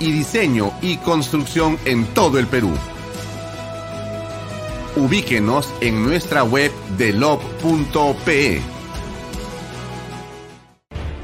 y diseño y construcción en todo el Perú. Ubíquenos en nuestra web de lob.pe.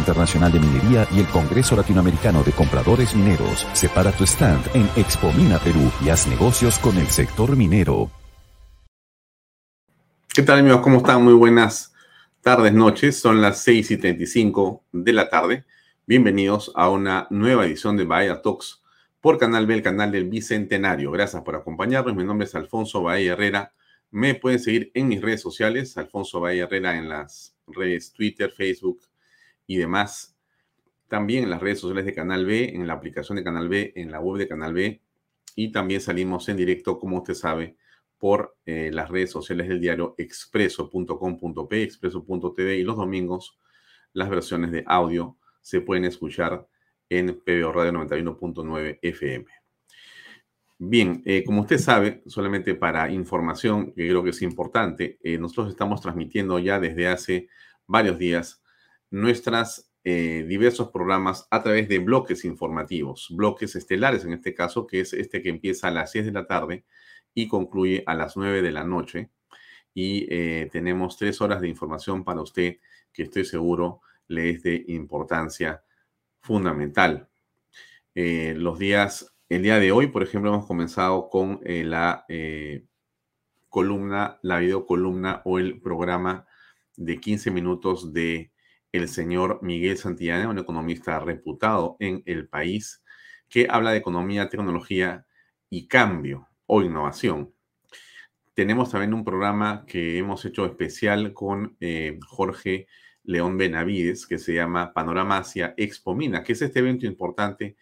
Internacional de Minería y el Congreso Latinoamericano de Compradores Mineros. Separa tu stand en Expo Mina Perú y haz negocios con el sector minero. ¿Qué tal amigos? ¿Cómo están? Muy buenas tardes, noches. Son las 6 y 35 de la tarde. Bienvenidos a una nueva edición de Bahía Talks por Canal B, el canal del Bicentenario. Gracias por acompañarnos. Mi nombre es Alfonso Bahía Herrera. Me pueden seguir en mis redes sociales, Alfonso Bahía Herrera en las redes Twitter, Facebook, y demás. También en las redes sociales de Canal B, en la aplicación de Canal B, en la web de Canal B. Y también salimos en directo, como usted sabe, por eh, las redes sociales del diario expreso.com.p, expreso.tv y los domingos las versiones de audio se pueden escuchar en PBO Radio 91.9 FM. Bien, eh, como usted sabe, solamente para información, que creo que es importante, eh, nosotros estamos transmitiendo ya desde hace varios días nuestros eh, diversos programas a través de bloques informativos, bloques estelares en este caso, que es este que empieza a las 6 de la tarde y concluye a las 9 de la noche. Y eh, tenemos tres horas de información para usted que estoy seguro le es de importancia fundamental. Eh, los días, el día de hoy, por ejemplo, hemos comenzado con la columna, la videocolumna o el programa de 15 minutos de el señor Miguel Santillana, un economista reputado en el país, que habla de economía, tecnología y cambio o innovación. Tenemos también un programa que hemos hecho especial con eh, Jorge León Benavides, que se llama Panorama Asia Expo Mina, que es este evento importante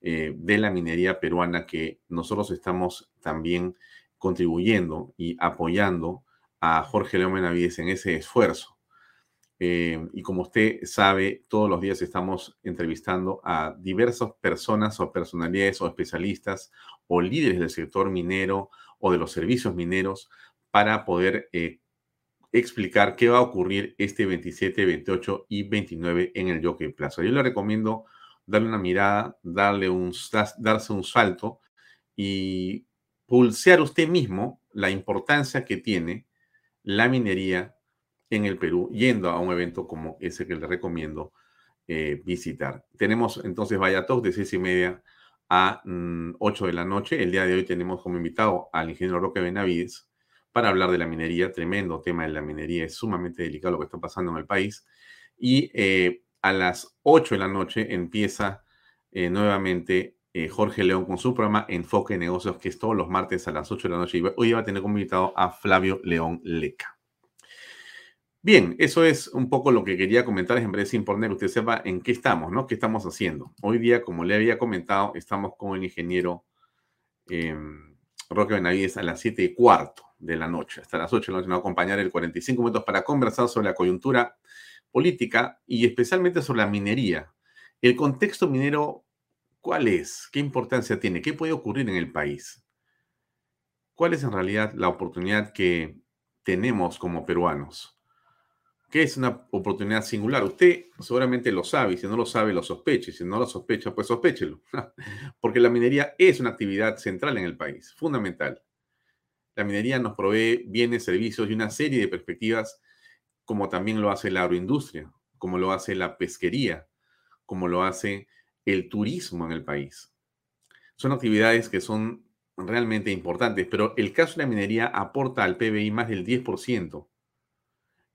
eh, de la minería peruana que nosotros estamos también contribuyendo y apoyando a Jorge León Benavides en ese esfuerzo. Eh, y como usted sabe, todos los días estamos entrevistando a diversas personas o personalidades o especialistas o líderes del sector minero o de los servicios mineros para poder eh, explicar qué va a ocurrir este 27, 28 y 29 en el Jockey Plaza. Yo le recomiendo darle una mirada, darle un, darse un salto y pulsear usted mismo la importancia que tiene la minería en el Perú, yendo a un evento como ese que le recomiendo eh, visitar. Tenemos entonces Vaya de seis y media a 8 mm, de la noche. El día de hoy tenemos como invitado al ingeniero Roque Benavides para hablar de la minería. Tremendo tema de la minería. Es sumamente delicado lo que está pasando en el país. Y eh, a las 8 de la noche empieza eh, nuevamente Jorge León con su programa Enfoque de Negocios, que es todos los martes a las 8 de la noche. Y hoy va a tener como invitado a Flavio León Leca. Bien, eso es un poco lo que quería comentar. En breve, importante que usted sepa en qué estamos, ¿no? ¿Qué estamos haciendo? Hoy día, como le había comentado, estamos con el ingeniero em, Roque Benavides a las 7 y cuarto de la noche. Hasta las 8 de la noche nos va a acompañar el 45 minutos para conversar sobre la coyuntura política y especialmente sobre la minería. El contexto minero, ¿cuál es? ¿Qué importancia tiene? ¿Qué puede ocurrir en el país? ¿Cuál es en realidad la oportunidad que tenemos como peruanos? ¿Qué es una oportunidad singular? Usted seguramente lo sabe, y si no lo sabe, lo sospeche. Si no lo sospecha, pues sospéchelo. Porque la minería es una actividad central en el país, fundamental. La minería nos provee bienes, servicios y una serie de perspectivas, como también lo hace la agroindustria, como lo hace la pesquería, como lo hace el turismo en el país. Son actividades que son realmente importantes, pero el caso de la minería aporta al PBI más del 10%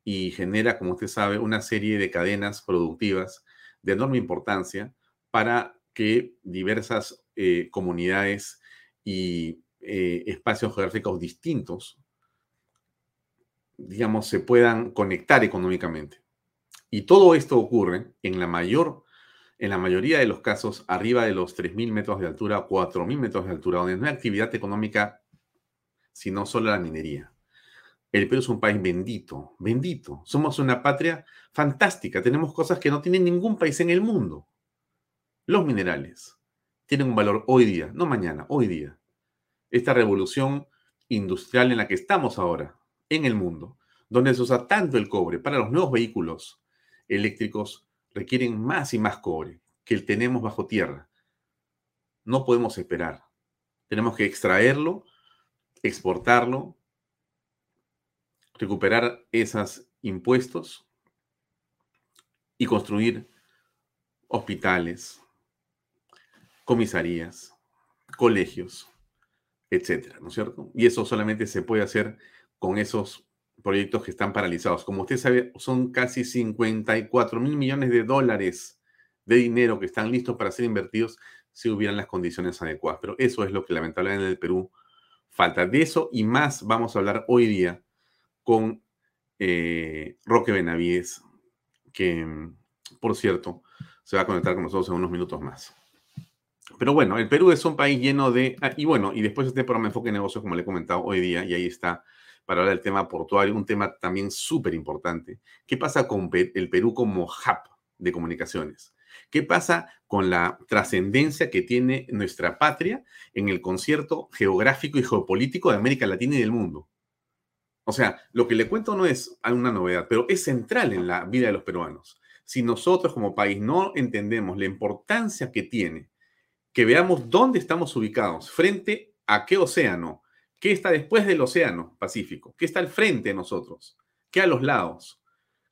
y genera, como usted sabe, una serie de cadenas productivas de enorme importancia para que diversas eh, comunidades y eh, espacios geográficos distintos, digamos, se puedan conectar económicamente. Y todo esto ocurre en la mayor, en la mayoría de los casos, arriba de los 3.000 metros de altura, 4.000 metros de altura, donde no hay actividad económica, sino solo la minería. El Perú es un país bendito, bendito. Somos una patria fantástica. Tenemos cosas que no tiene ningún país en el mundo. Los minerales tienen un valor hoy día, no mañana, hoy día. Esta revolución industrial en la que estamos ahora, en el mundo, donde se usa tanto el cobre para los nuevos vehículos eléctricos, requieren más y más cobre que el tenemos bajo tierra. No podemos esperar. Tenemos que extraerlo, exportarlo recuperar esos impuestos y construir hospitales, comisarías, colegios, etcétera, ¿no es cierto? Y eso solamente se puede hacer con esos proyectos que están paralizados. Como usted sabe, son casi 54 mil millones de dólares de dinero que están listos para ser invertidos si hubieran las condiciones adecuadas. Pero eso es lo que lamentablemente en el Perú falta. De eso y más vamos a hablar hoy día con eh, Roque Benavides, que, por cierto, se va a conectar con nosotros en unos minutos más. Pero bueno, el Perú es un país lleno de... Ah, y bueno, y después este programa Enfoque de Negocios, como le he comentado hoy día, y ahí está para hablar del tema portuario, un tema también súper importante. ¿Qué pasa con el Perú como hub de comunicaciones? ¿Qué pasa con la trascendencia que tiene nuestra patria en el concierto geográfico y geopolítico de América Latina y del mundo? O sea, lo que le cuento no es una novedad, pero es central en la vida de los peruanos. Si nosotros como país no entendemos la importancia que tiene que veamos dónde estamos ubicados, frente a qué océano, qué está después del océano Pacífico, qué está al frente de nosotros, qué a los lados,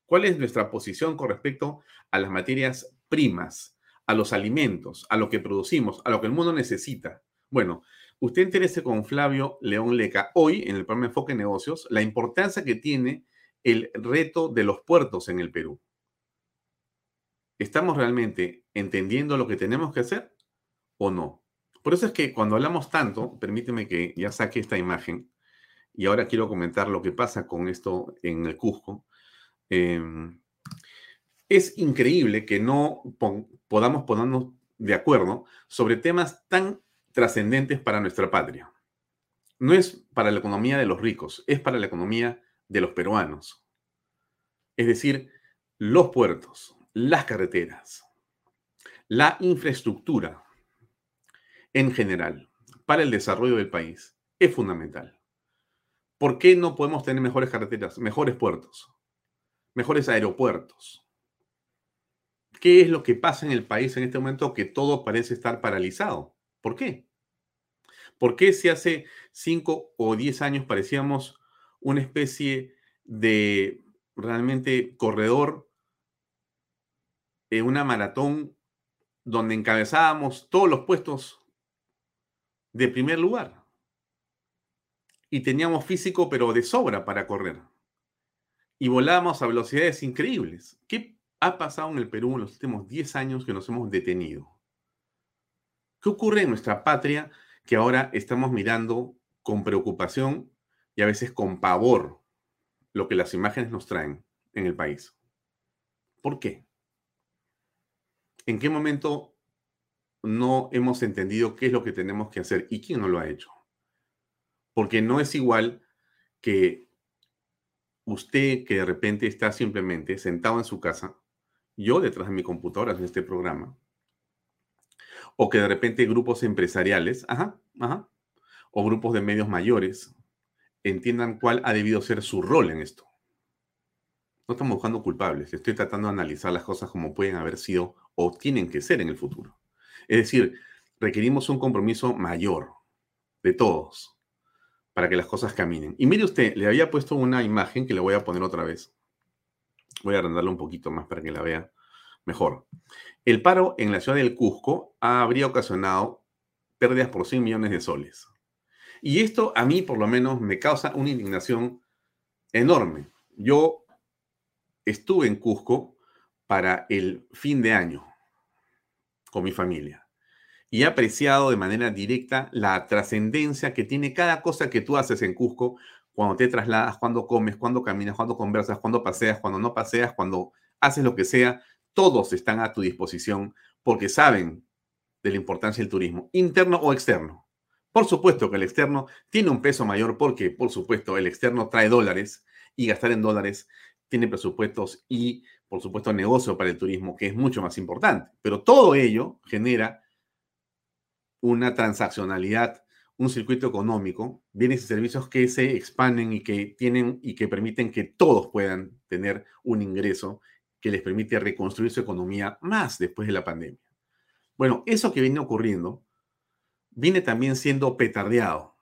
cuál es nuestra posición con respecto a las materias primas, a los alimentos, a lo que producimos, a lo que el mundo necesita. Bueno, Usted interese con Flavio León Leca hoy en el programa Enfoque Negocios la importancia que tiene el reto de los puertos en el Perú. ¿Estamos realmente entendiendo lo que tenemos que hacer o no? Por eso es que cuando hablamos tanto, permíteme que ya saque esta imagen y ahora quiero comentar lo que pasa con esto en el Cusco. Em, es increíble que no podamos ponernos de acuerdo sobre temas tan trascendentes para nuestra patria. No es para la economía de los ricos, es para la economía de los peruanos. Es decir, los puertos, las carreteras, la infraestructura en general para el desarrollo del país es fundamental. ¿Por qué no podemos tener mejores carreteras, mejores puertos, mejores aeropuertos? ¿Qué es lo que pasa en el país en este momento que todo parece estar paralizado? ¿Por qué? ¿Por qué si hace cinco o diez años parecíamos una especie de realmente corredor en una maratón donde encabezábamos todos los puestos de primer lugar? Y teníamos físico, pero de sobra para correr. Y volábamos a velocidades increíbles. ¿Qué ha pasado en el Perú en los últimos 10 años que nos hemos detenido? ¿Qué ocurre en nuestra patria que ahora estamos mirando con preocupación y a veces con pavor lo que las imágenes nos traen en el país? ¿Por qué? ¿En qué momento no hemos entendido qué es lo que tenemos que hacer y quién no lo ha hecho? Porque no es igual que usted que de repente está simplemente sentado en su casa, yo detrás de mi computadora en este programa, o que de repente grupos empresariales, ajá, ajá, o grupos de medios mayores entiendan cuál ha debido ser su rol en esto. No estamos buscando culpables, estoy tratando de analizar las cosas como pueden haber sido o tienen que ser en el futuro. Es decir, requerimos un compromiso mayor de todos para que las cosas caminen. Y mire usted, le había puesto una imagen que le voy a poner otra vez. Voy a agrandarla un poquito más para que la vea mejor. El paro en la ciudad del Cusco habría ocasionado pérdidas por 100 millones de soles. Y esto a mí por lo menos me causa una indignación enorme. Yo estuve en Cusco para el fin de año con mi familia y he apreciado de manera directa la trascendencia que tiene cada cosa que tú haces en Cusco cuando te trasladas, cuando comes, cuando caminas, cuando conversas, cuando paseas, cuando no paseas, cuando haces lo que sea, todos están a tu disposición porque saben de la importancia del turismo, interno o externo. Por supuesto que el externo tiene un peso mayor porque, por supuesto, el externo trae dólares y gastar en dólares tiene presupuestos y, por supuesto, negocio para el turismo, que es mucho más importante. Pero todo ello genera una transaccionalidad, un circuito económico, bienes y servicios que se expanden y que tienen y que permiten que todos puedan tener un ingreso que les permite reconstruir su economía más después de la pandemia. Bueno, eso que viene ocurriendo viene también siendo petardeado.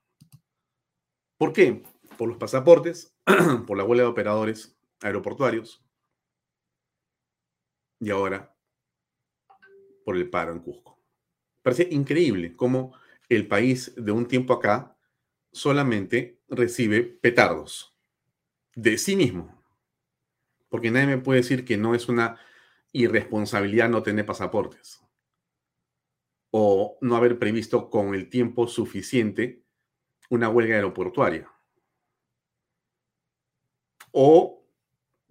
¿Por qué? Por los pasaportes, por la huelga de operadores, aeroportuarios y ahora por el paro en Cusco. Parece increíble cómo el país de un tiempo acá solamente recibe petardos de sí mismo. Porque nadie me puede decir que no es una irresponsabilidad no tener pasaportes o no haber previsto con el tiempo suficiente una huelga aeroportuaria. O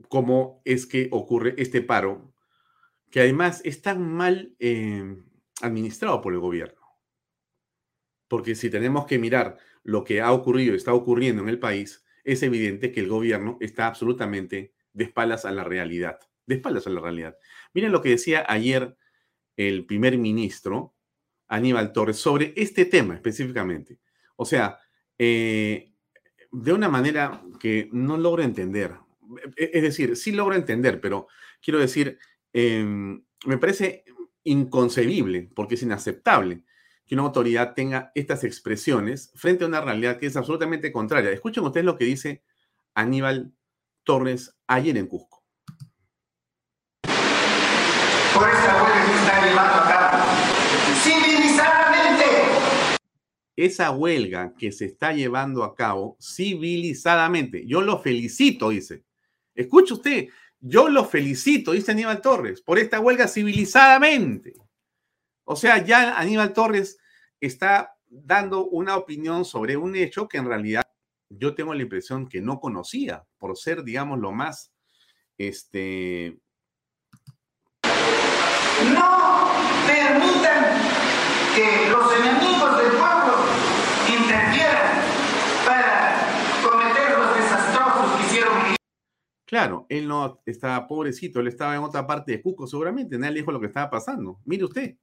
cómo es que ocurre este paro, que además es tan mal eh, administrado por el gobierno. Porque si tenemos que mirar lo que ha ocurrido y está ocurriendo en el país, es evidente que el gobierno está absolutamente de espaldas a la realidad. De espaldas a la realidad. Miren lo que decía ayer el primer ministro Aníbal Torres sobre este tema específicamente. O sea, eh, de una manera que no logro entender. E, es decir, sí logro entender, pero quiero decir, em, me parece inconcebible, porque es inaceptable que una autoridad tenga estas expresiones frente a una realidad que es absolutamente contraria. Escuchen ustedes lo que dice Aníbal Torres ayer en Cusco. Por esta huelga que está llevando a cabo civilizadamente. Esa huelga que se está llevando a cabo civilizadamente. Yo lo felicito, dice. Escuche usted, yo lo felicito, dice Aníbal Torres, por esta huelga civilizadamente. O sea, ya Aníbal Torres está dando una opinión sobre un hecho que en realidad yo tengo la impresión que no conocía, por ser, digamos, lo más, este... No permitan que los enemigos del pueblo interfieran Claro, él no estaba pobrecito, él estaba en otra parte de Cusco seguramente, nadie le dijo lo que estaba pasando. Mire usted.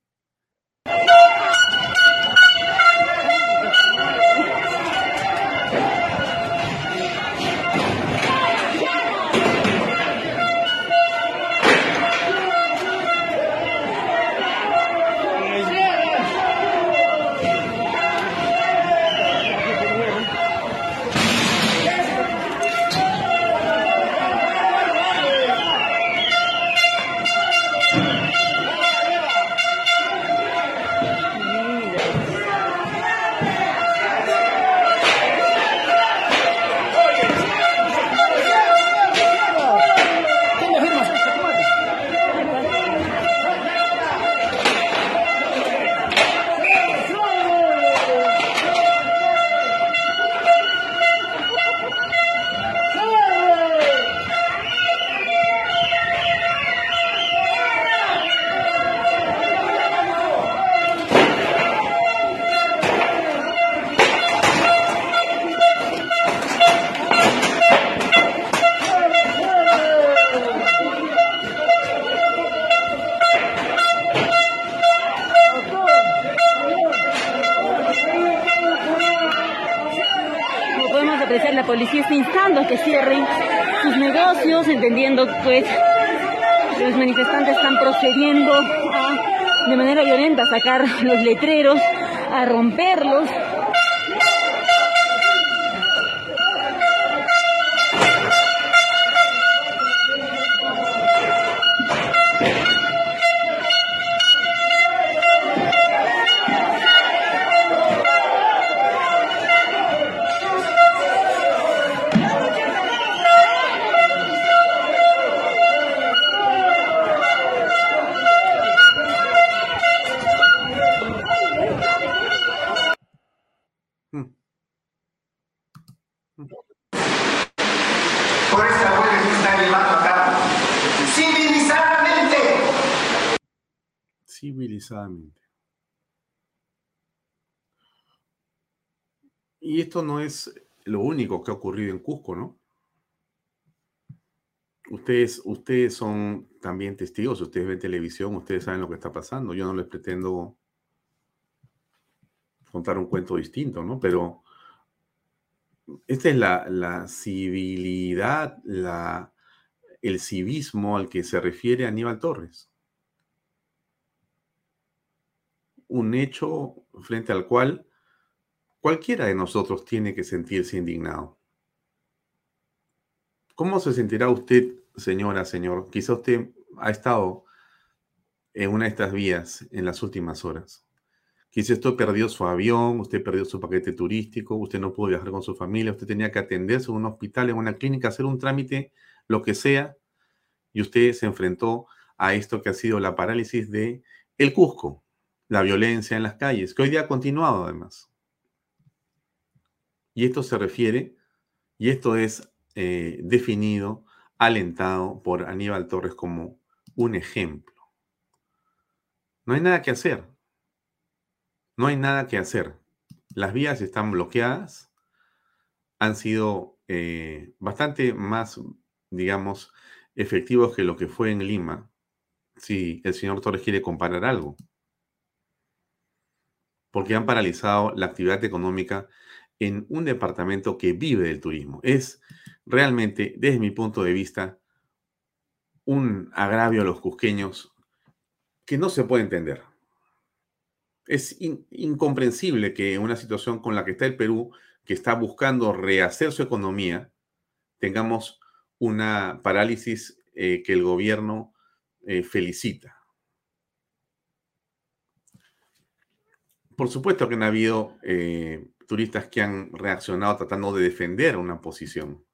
Esto no es lo único que ha ocurrido en Cusco, ¿no? Ustedes, ustedes son también testigos, ustedes ven televisión, ustedes saben lo que está pasando. Yo no les pretendo contar un cuento distinto, ¿no? Pero esta es la, la civilidad, la, el civismo al que se refiere Aníbal Torres. un hecho frente al cual cualquiera de nosotros tiene que sentirse indignado. ¿Cómo se sentirá usted, señora, señor? Quizá usted ha estado en una de estas vías en las últimas horas. Quizá usted perdió su avión, usted perdió su paquete turístico, usted no pudo viajar con su familia, usted tenía que atenderse en un hospital, en una clínica, hacer un trámite, lo que sea, y usted se enfrentó a esto que ha sido la parálisis de el Cusco, la violencia en las calles, que hoy día ha continuado además. Y esto se refiere, y esto es eh, definido, alentado por Aníbal Torres como un ejemplo. No hay nada que hacer. No hay nada que hacer. Las vías están bloqueadas. Han sido eh, bastante más, digamos, efectivos que lo que fue en Lima. Si el señor Torres quiere comparar algo porque han paralizado la actividad económica en un departamento que vive del turismo. Es realmente, desde mi punto de vista, un agravio a los cusqueños que no se puede entender. Es incomprensible que en una situación con la que está el Perú, que está buscando rehacer su economía, tengamos una parálisis eh, que el gobierno eh, felicita. Por supuesto que han habido eh, turistas que han reaccionado tratando de defender una posición.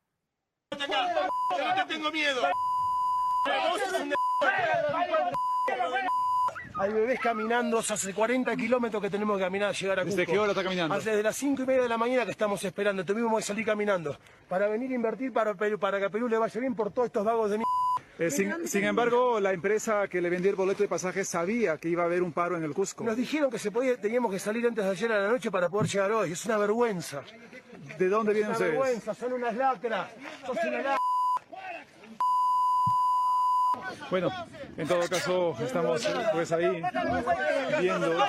Hay bebés caminando, hace 40 kilómetros que tenemos que caminar a llegar a Cusco. ¿Desde qué hora está caminando? Desde las 5 y media de la mañana que estamos esperando. Tuvimos que salir caminando para venir a invertir para, Perú, para que a Perú le vaya bien por todos estos vagos de mierda. Eh, sin, embargo, la empresa que le vendió el boleto de pasaje sabía que iba a haber un paro en el Cusco. Nos dijeron que se podía, teníamos que salir antes de ayer a la noche para poder llegar hoy. Es una vergüenza. ¿De dónde vienen ustedes? Es una vergüenza, son unas lacras. Son una Bueno, en todo caso, estamos pues ahí viendo.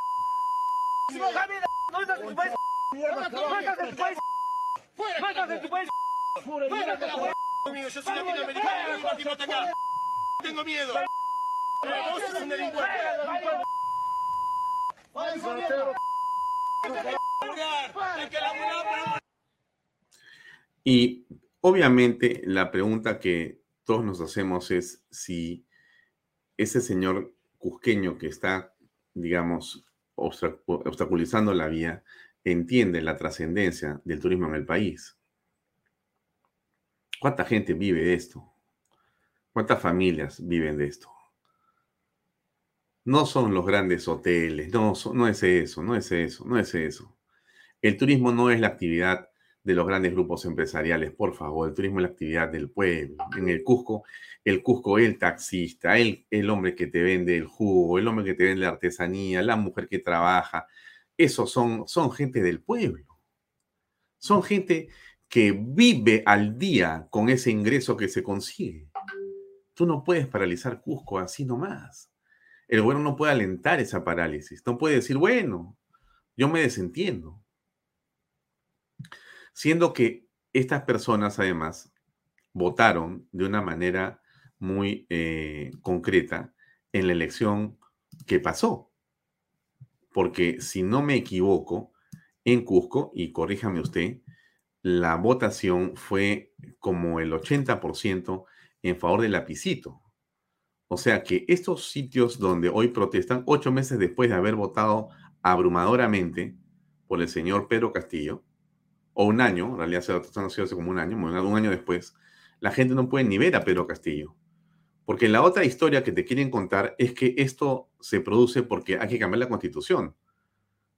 Yo soy latinoamericano, Tengo miedo. Y obviamente la pregunta que todos nos hacemos es si ese señor cusqueño que está, digamos, obstaculizando la vía, entiende la trascendencia del turismo en el país. ¿Cuánta gente vive de esto? ¿Cuántas familias viven de esto? No son los grandes hoteles, no, es eso, no es eso, no es eso. El turismo no es la actividad de los grandes grupos empresariales, por favor, el turismo es la actividad del pueblo. En el Cusco, el Cusco, el taxista, el, el hombre que te vende el jugo, el hombre que te vende la artesanía, la mujer que trabaja, esos son, son gente del pueblo. Son gente que vive al día con ese ingreso que se consigue. Tú no puedes paralizar Cusco así nomás. El gobierno no puede alentar esa parálisis. No puede decir, bueno, yo me desentiendo. Siendo que estas personas además votaron de una manera muy eh, concreta en la elección que pasó. Porque si no me equivoco, en Cusco, y corríjame usted, la votación fue como el 80% en favor del lapicito. O sea que estos sitios donde hoy protestan, ocho meses después de haber votado abrumadoramente por el señor Pedro Castillo, o un año, en realidad se ha hace como un año, un año después, la gente no puede ni ver a Pedro Castillo. Porque la otra historia que te quieren contar es que esto se produce porque hay que cambiar la constitución,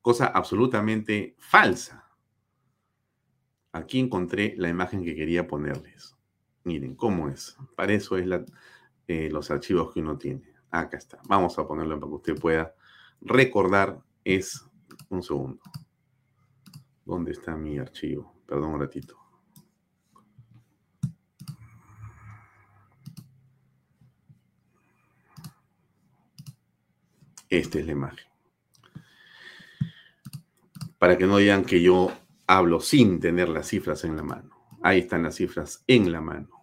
cosa absolutamente falsa. Aquí encontré la imagen que quería ponerles. Miren cómo es. Para eso es eh, los archivos que uno tiene. Acá está. Vamos a ponerlo para que usted pueda recordar. Es un segundo. ¿Dónde está mi archivo? Perdón un ratito. Esta es la imagen. Para que no digan que yo hablo sin tener las cifras en la mano. Ahí están las cifras en la mano.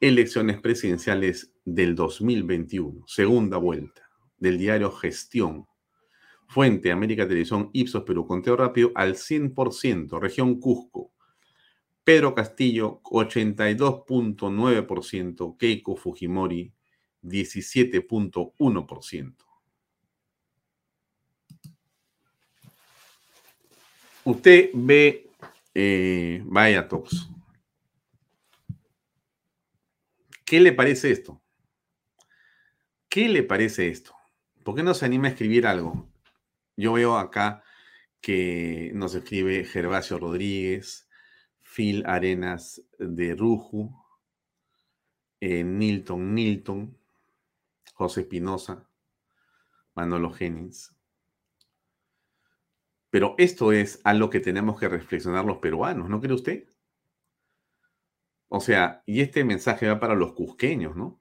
Elecciones presidenciales del 2021, segunda vuelta, del diario Gestión, Fuente, América Televisión, Ipsos, Perú, conteo rápido al 100%, región Cusco. Pedro Castillo, 82.9%, Keiko Fujimori, 17.1%. Usted ve, eh, vaya tops. ¿Qué le parece esto? ¿Qué le parece esto? ¿Por qué no se anima a escribir algo? Yo veo acá que nos escribe Gervasio Rodríguez, Phil Arenas de Ruju, eh, Nilton Nilton, José Espinosa, Manolo Jennings. Pero esto es a lo que tenemos que reflexionar los peruanos, ¿no cree usted? O sea, y este mensaje va para los cusqueños, ¿no?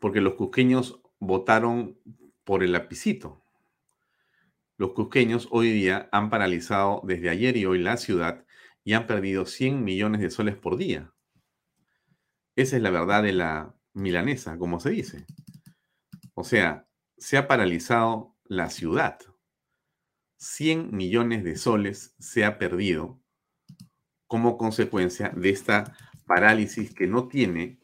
Porque los cusqueños votaron por el lapicito. Los cusqueños hoy día han paralizado desde ayer y hoy la ciudad y han perdido 100 millones de soles por día. Esa es la verdad de la milanesa, como se dice. O sea, se ha paralizado la ciudad. 100 millones de soles se ha perdido como consecuencia de esta parálisis que no tiene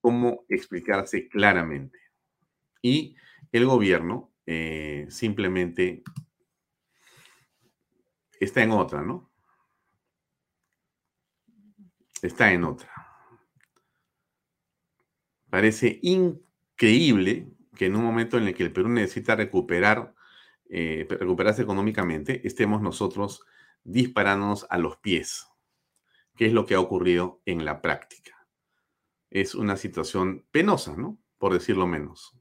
cómo explicarse claramente. Y el gobierno eh, simplemente está en otra, ¿no? Está en otra. Parece increíble que en un momento en el que el Perú necesita recuperar, eh, recuperarse económicamente, estemos nosotros disparándonos a los pies, que es lo que ha ocurrido en la práctica. Es una situación penosa, ¿no? Por decirlo menos.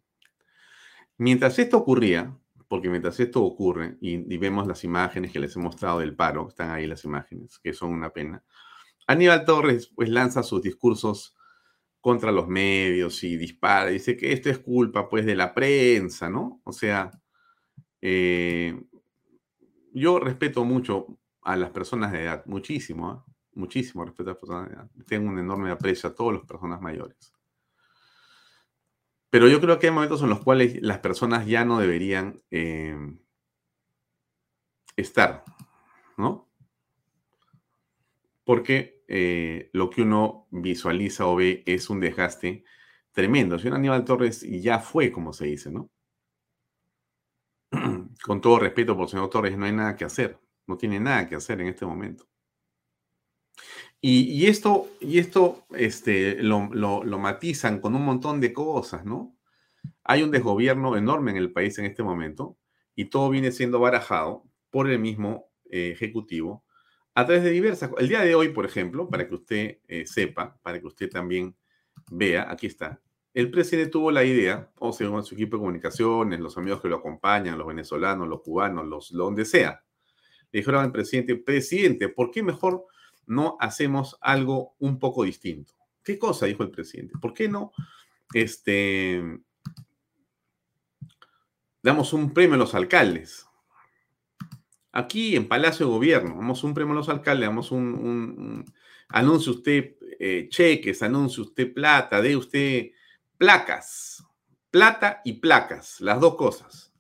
Mientras esto ocurría, porque mientras esto ocurre, y, vemos las imágenes que les he mostrado del paro, están ahí las imágenes, que son una pena, Aníbal Torres pues lanza sus discursos contra los medios y dispara, dice que esto es culpa pues de la prensa, ¿no? O sea, eh, yo respeto mucho a las personas de edad, muchísimo, ¿eh? muchísimo respeto a las personas de edad. Tengo un enorme aprecio a todas las personas mayores. Pero yo creo que hay momentos en los cuales las personas ya no deberían eh, estar, ¿no? Porque eh, lo que uno visualiza o ve es un desgaste tremendo. Señor Aníbal Torres ya fue, como se dice, ¿no? Con todo respeto por el señor Torres, no hay nada que hacer. No tiene nada que hacer en este momento. Y, esto, y esto este, lo, matizan con un montón de cosas, ¿no? Hay un desgobierno enorme en el país en este momento y todo viene siendo barajado por el mismo eh, Ejecutivo a través de diversas El día de hoy, por ejemplo, para que usted eh, sepa, para que usted también vea, aquí está. El presidente tuvo la idea, o sea, su equipo de comunicaciones, los amigos que lo acompañan, los venezolanos, los cubanos, los donde sea, le dijeron al presidente, presidente, ¿por qué mejor no hacemos algo un poco distinto. ¿Qué cosa? dijo el presidente. ¿Por qué no este, damos un premio a los alcaldes? Aquí en Palacio de Gobierno, damos un premio a los alcaldes, damos un, un, anuncie usted eh, cheques, anuncie usted plata, dé usted placas, plata y placas, las dos cosas.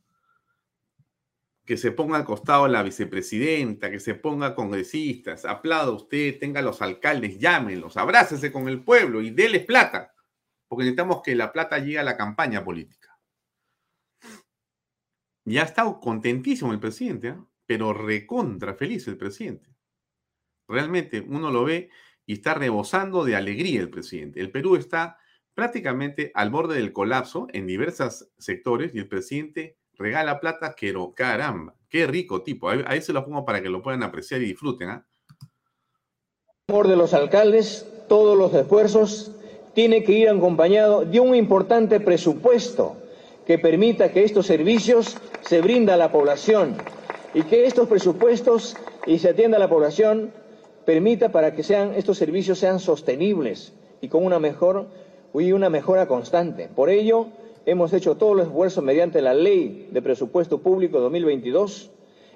Que se ponga al costado la vicepresidenta, que se ponga congresistas, aplauda usted, tenga los alcaldes, llámenlos, abrácese con el pueblo y déles plata, porque necesitamos que la plata llegue a la campaña política. Ya ha estado contentísimo el presidente, ¿eh? pero recontra feliz el presidente. Realmente uno lo ve y está rebosando de alegría el presidente. El Perú está prácticamente al borde del colapso en diversos sectores y el presidente regala plata, pero caramba, qué rico tipo. Ahí, se lo pongo para que lo puedan apreciar y disfruten. ¿ah? Por de los alcaldes, todos los esfuerzos tienen que ir acompañados de un importante presupuesto que permita que estos servicios se brinda a la población y que estos presupuestos y se atienda a la población permita para que sean estos servicios sean sostenibles y con una mejor y una mejora constante. Por ello, hemos hecho todos los esfuerzos mediante la Ley de Presupuesto Público 2022,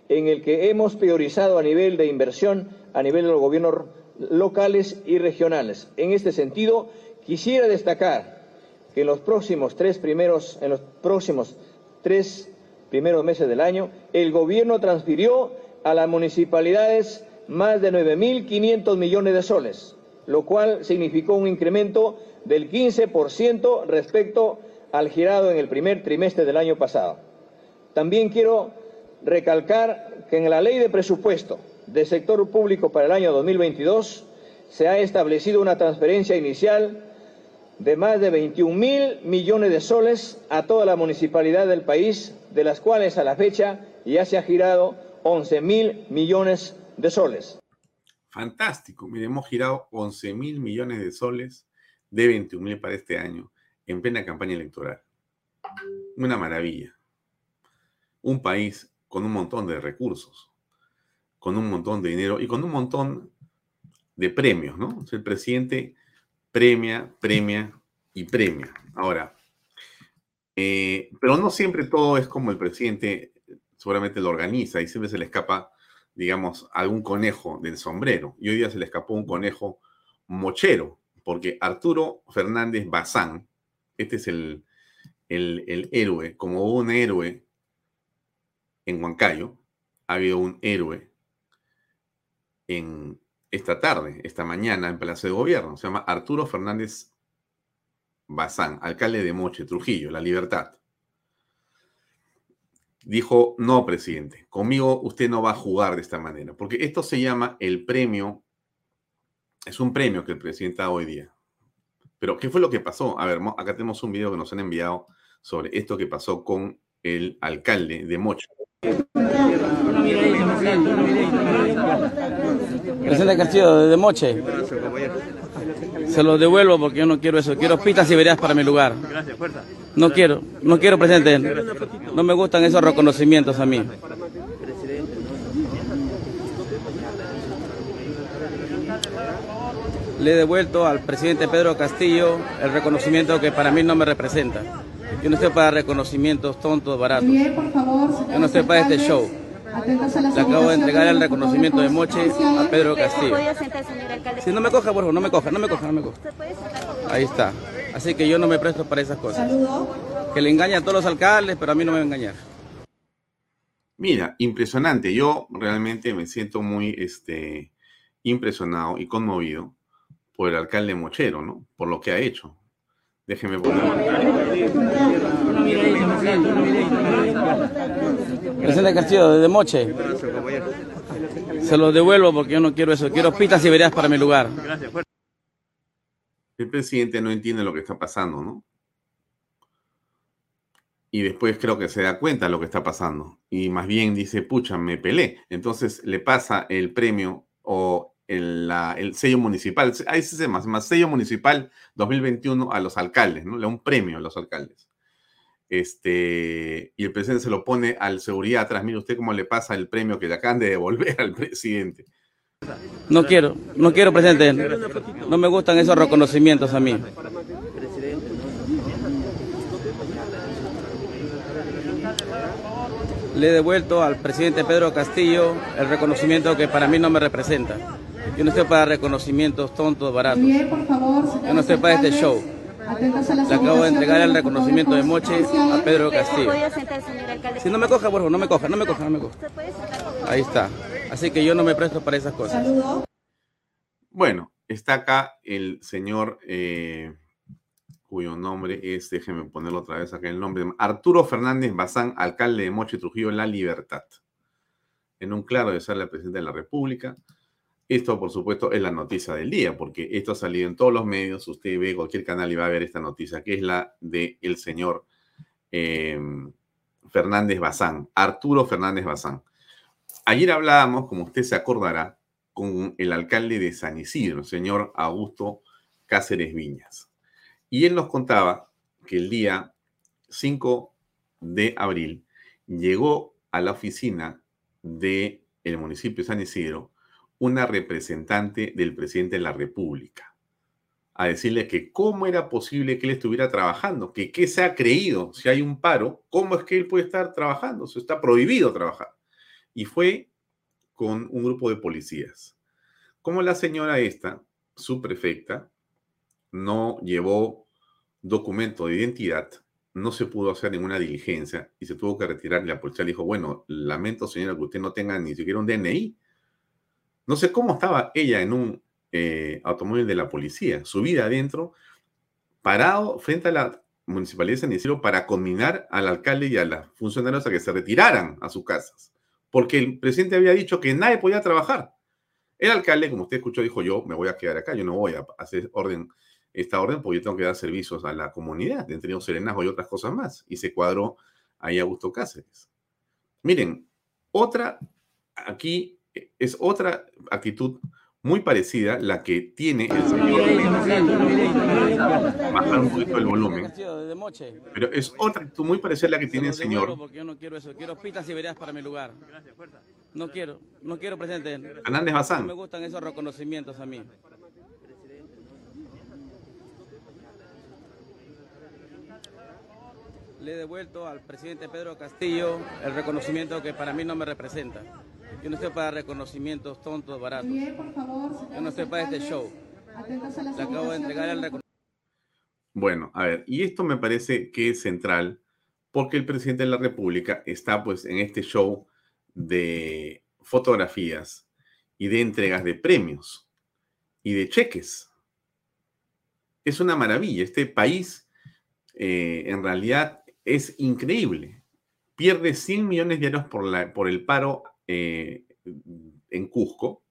en el que hemos priorizado a nivel de inversión a nivel de los gobiernos locales y regionales. En este sentido, quisiera destacar que en los próximos tres primeros, en los próximos tres primeros meses del año, el gobierno transfirió a las municipalidades más de 9.500 millones de soles, lo cual significó un incremento del 15% respecto al girado en el primer trimestre del año pasado. También quiero recalcar que en la ley de presupuesto del sector público para el año 2022 se ha establecido una transferencia inicial de más de 21 mil millones de soles a toda la municipalidad del país, de las cuales a la fecha ya se ha girado 11 mil millones de soles. Fantástico, mire, hemos girado 11 mil millones de soles de 21 mil para este año en plena campaña electoral. Una maravilla. Un país con un montón de recursos, con un montón de dinero y con un montón de premios, ¿no? el presidente premia, premia y premia. Ahora, eh, pero no siempre todo es como el presidente seguramente lo organiza y siempre se le escapa, digamos, algún conejo del sombrero. Y hoy día se le escapó un conejo mochero, porque Arturo Fernández Bazán, este es el, el, el héroe, como hubo un héroe en Huancayo, ha habido un héroe en esta tarde, esta mañana en Palacio de Gobierno. Se llama Arturo Fernández Bazán, alcalde de Moche, Trujillo, La Libertad. Dijo, no, presidente, conmigo usted no va a jugar de esta manera, porque esto se llama el premio, es un premio que el presidente da hoy día. Pero, ¿qué fue lo que pasó? A ver, acá tenemos un video que nos han enviado sobre esto que pasó con el alcalde de Moche. Presidente Castillo, de Moche. Se lo devuelvo porque yo no quiero eso. Quiero pistas y veredas para mi lugar. No quiero, no quiero, presidente. No me gustan esos reconocimientos a mí. Le he devuelto al presidente Pedro Castillo el reconocimiento que para mí no me representa. Yo no estoy para reconocimientos tontos, baratos. Yo no estoy para este show. Le acabo de entregar el reconocimiento de Moche a Pedro Castillo. Si no me coja, por favor, no me coja, no me coja, no me coja. Ahí está. Así que yo no me presto para esas cosas. Que le engañan a todos los alcaldes, pero a mí no me va a engañar. Mira, impresionante. Yo realmente me siento muy este, impresionado y conmovido por el alcalde Mochero, ¿no? Por lo que ha hecho. Déjeme poner. Presidente Castillo, de Moche. Se lo devuelvo porque yo no quiero eso. Quiero pistas y veredas para mi lugar. El presidente no entiende lo que está pasando, ¿no? Y después creo que se da cuenta de lo que está pasando. Y más bien dice, pucha, me pelé. Entonces le pasa el premio o el, sello municipal, ahí se más, más sello municipal 2021 a los alcaldes, ¿no? Le da un premio a los alcaldes. Este, y el presidente se lo pone al seguridad atrás. Mire usted cómo le pasa el premio que le acaban de devolver al presidente. No quiero, no quiero, presidente. No me gustan esos reconocimientos a mí. Le he devuelto al presidente Pedro Castillo el reconocimiento que para mí no me representa. Yo no estoy para reconocimientos tontos, baratos. Yo no estoy para este show. Le acabo de entregar el reconocimiento de Moche a Pedro Castillo. Si no me coja, por favor, no me coja, no me coja, no me coja. Ahí está. Así que yo no me presto para esas cosas. Bueno, está acá el señor eh, cuyo nombre es, déjeme ponerlo otra vez acá el nombre, Arturo Fernández Bazán, alcalde de Moche Trujillo, La Libertad. En un claro de ser la presidenta de la República. Esto, por supuesto, es la noticia del día, porque esto ha salido en todos los medios. Usted ve cualquier canal y va a ver esta noticia, que es la del el señor em, Fernández Bazán, Arturo Fernández Bazán. Ayer hablábamos, como usted se acordará, con el alcalde de San Isidro, el señor Augusto Cáceres Viñas. Y él nos contaba que el día 5 de abril llegó a la oficina del el municipio de San Isidro una representante del presidente de la República a decirle que cómo era posible que él estuviera trabajando, que qué se ha creído, si hay un paro, cómo es que él puede estar trabajando, se está prohibido trabajar. Y fue con un grupo de policías. Como la señora esta, su prefecta, no llevó documento de identidad, no se pudo hacer ninguna diligencia y se tuvo que retirar. La policía le dijo, bueno, lamento señora que usted no tenga ni siquiera un DNI, no sé cómo estaba ella en un eh, automóvil de la policía, subida adentro, parado frente a la municipalidad de San Isidro para conminar al alcalde y a los funcionarios a que se retiraran a sus casas, porque el presidente había dicho que nadie podía trabajar. El alcalde, como usted escuchó, dijo yo me voy a quedar acá, yo no voy a hacer orden, esta orden porque yo tengo que dar servicios a la comunidad, entre los serenazgo y otras cosas más. Y se cuadró ahí Augusto Cáceres. Miren, otra, aquí es otra actitud muy parecida la que tiene el señor. Bajar un poquito el volumen. Pero es otra actitud muy parecida a la que tiene el señor. yo no quiero eso. Quiero pistas y veredas para mi lugar. No quiero, no quiero, presidente. Fernández Bazán. No me gustan esos reconocimientos a mí. Le he devuelto al presidente Pedro Castillo el reconocimiento que para mí no me representa. Yo no estoy para reconocimientos tontos, baratos. Yo no estoy para este show. Le acabo de entregar el reconocimiento. Bueno, a ver, y esto me parece que es central porque el presidente de la República está pues en este show de fotografías y de entregas de premios y de cheques. Es una maravilla. Este país eh, en realidad es increíble. Pierde 100 millones diarios por, la, por el paro eh, en Cusco,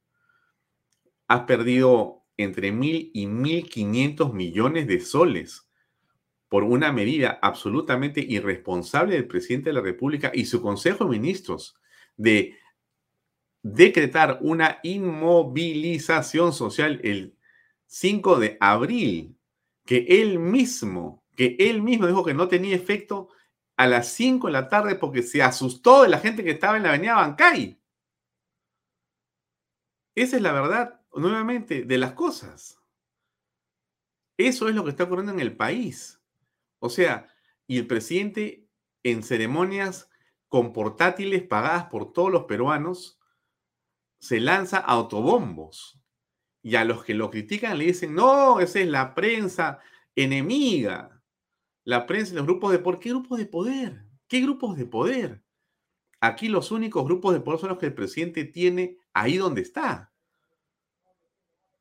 ha perdido entre mil y mil quinientos millones de soles por una medida absolutamente irresponsable del presidente de la República y su Consejo de Ministros de decretar una inmovilización social el 5 de abril, que él mismo, que él mismo dijo que no tenía efecto a las 5 de la tarde porque se asustó de la gente que estaba en la avenida Bancay. Esa es la verdad, nuevamente, de las cosas. Eso es lo que está ocurriendo en el país. O sea, y el presidente en ceremonias con portátiles pagadas por todos los peruanos, se lanza autobombos. Y a los que lo critican le dicen, no, esa es la prensa enemiga la prensa y los grupos de poder. ¿Qué grupos de poder? ¿Qué grupos de poder? Aquí los únicos grupos de poder son los que el presidente tiene ahí donde está.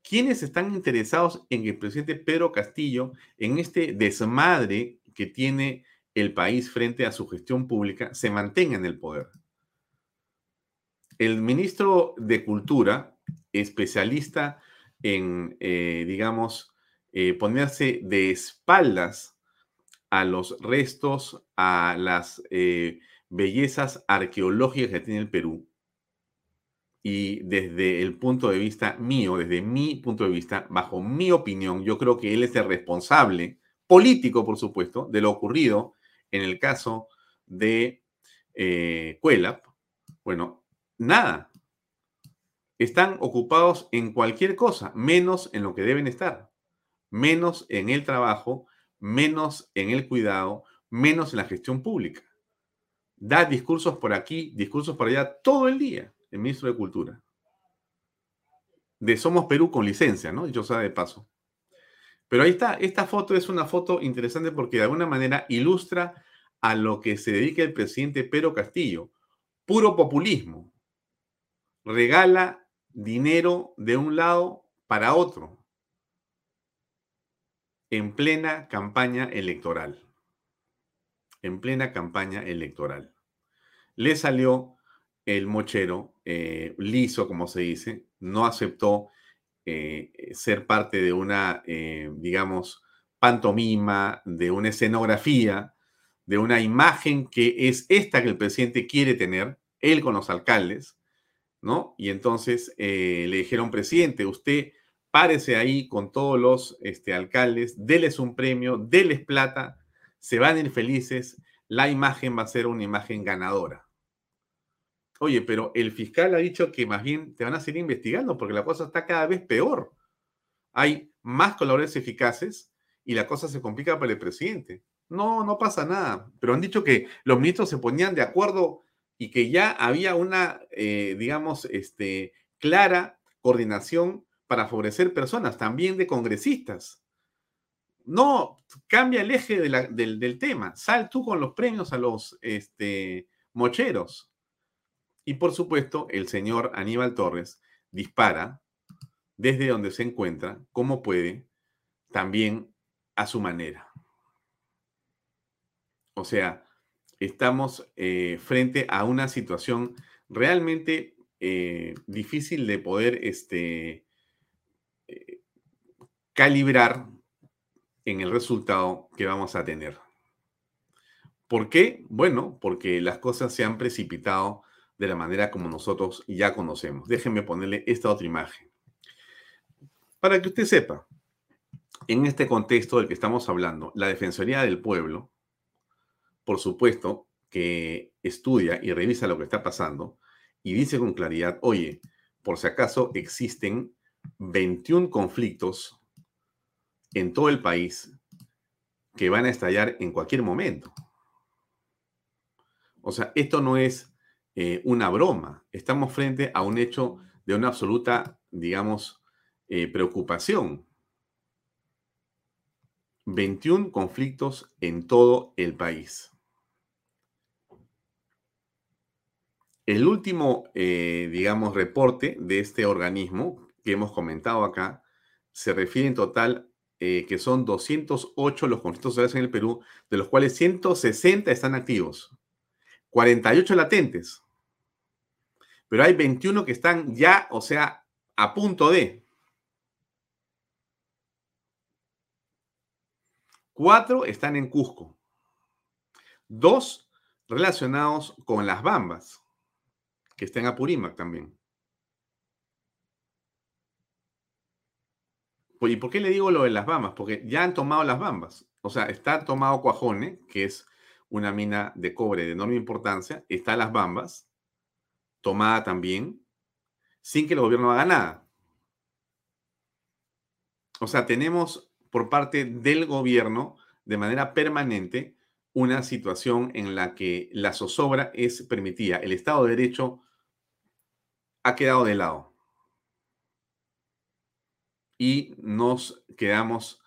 ¿Quiénes están interesados en que el presidente Pedro Castillo, en este desmadre que tiene el país frente a su gestión pública, se mantenga en el poder? El ministro de Cultura, especialista en, eh, digamos, eh, ponerse de espaldas a los restos, a las eh, bellezas arqueológicas que tiene el Perú. Y desde el punto de vista mío, desde mi punto de vista, bajo mi opinión, yo creo que él es el responsable, político por supuesto, de lo ocurrido en el caso de eh, Cuelap. Bueno, nada. Están ocupados en cualquier cosa, menos en lo que deben estar, menos en el trabajo menos en el cuidado, menos en la gestión pública. Da discursos por aquí, discursos por allá, todo el día, el ministro de Cultura. De Somos Perú con licencia, ¿no? Yo sea de paso. Pero ahí está, esta foto es una foto interesante porque de alguna manera ilustra a lo que se dedica el presidente Pedro Castillo. Puro populismo. Regala dinero de un lado para otro en plena campaña electoral. En plena campaña electoral. Le salió el mochero eh, liso, como se dice, no aceptó eh, ser parte de una, eh, digamos, pantomima, de una escenografía, de una imagen que es esta que el presidente quiere tener, él con los alcaldes, ¿no? Y entonces le dijeron, presidente, usted párese ahí con todos los este, alcaldes, déles un premio, déles plata, se van a ir felices, la imagen va a ser una imagen ganadora. Oye, pero el fiscal ha dicho que más bien te van a seguir investigando porque la cosa está cada vez peor. Hay más colores eficaces y la cosa se complica para el presidente. No, no pasa nada. Pero han dicho que los ministros se ponían de acuerdo y que ya había una, eh, digamos, este, clara coordinación para favorecer personas, también de congresistas. No, cambia el eje del, tema. Sal tú con los premios a los este, mocheros. Y por supuesto, el señor Aníbal Torres dispara desde donde se encuentra, como puede, también a su manera. O sea, estamos eh, frente a una situación realmente eh, difícil de poder este, calibrar en el resultado que vamos a tener. ¿Por qué? Bueno, porque las cosas se han precipitado de la manera como nosotros ya conocemos. Déjenme ponerle esta otra imagen. Para que usted sepa, en este contexto del que estamos hablando, la Defensoría del Pueblo, por supuesto, que estudia y revisa lo que está pasando y dice con claridad, oye, por si acaso existen 21 conflictos en todo el país que van a estallar en cualquier momento. O sea, esto no es eh, una broma. Estamos frente a un hecho de una absoluta, digamos, eh, preocupación. 21 conflictos en todo el país. El último, eh, digamos, reporte de este organismo que hemos comentado acá se refiere en total eh, que son 208 los conflictos sociales en el Perú, de los cuales 160 están activos, 48 latentes, pero hay 21 que están ya, o sea, a punto de. Cuatro están en Cusco. Dos relacionados con las Bambas, que están en Apurímac también. ¿Y por qué le digo lo de las Bambas? Porque ya han tomado las Bambas. O sea, está tomado Cuajone, que es una mina de cobre de enorme importancia. Está Las Bambas, tomada también, sin que el gobierno haga nada. O sea, tenemos por parte del gobierno de manera permanente una situación en la que la zozobra es permitida. El Estado de Derecho ha quedado de lado y nos quedamos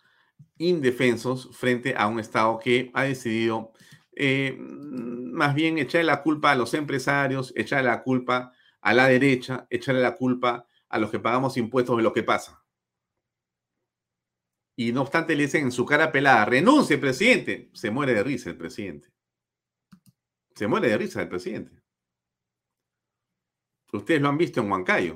indefensos frente a un Estado que ha decidido eh, más bien echarle la culpa a los empresarios, echarle la culpa a la derecha, echarle la culpa a los que pagamos impuestos de lo que pasa. Y no obstante le dicen en su cara pelada, renuncie, presidente. Se muere de risa el presidente. Se muere de risa el presidente. Ustedes lo han visto en Huancayo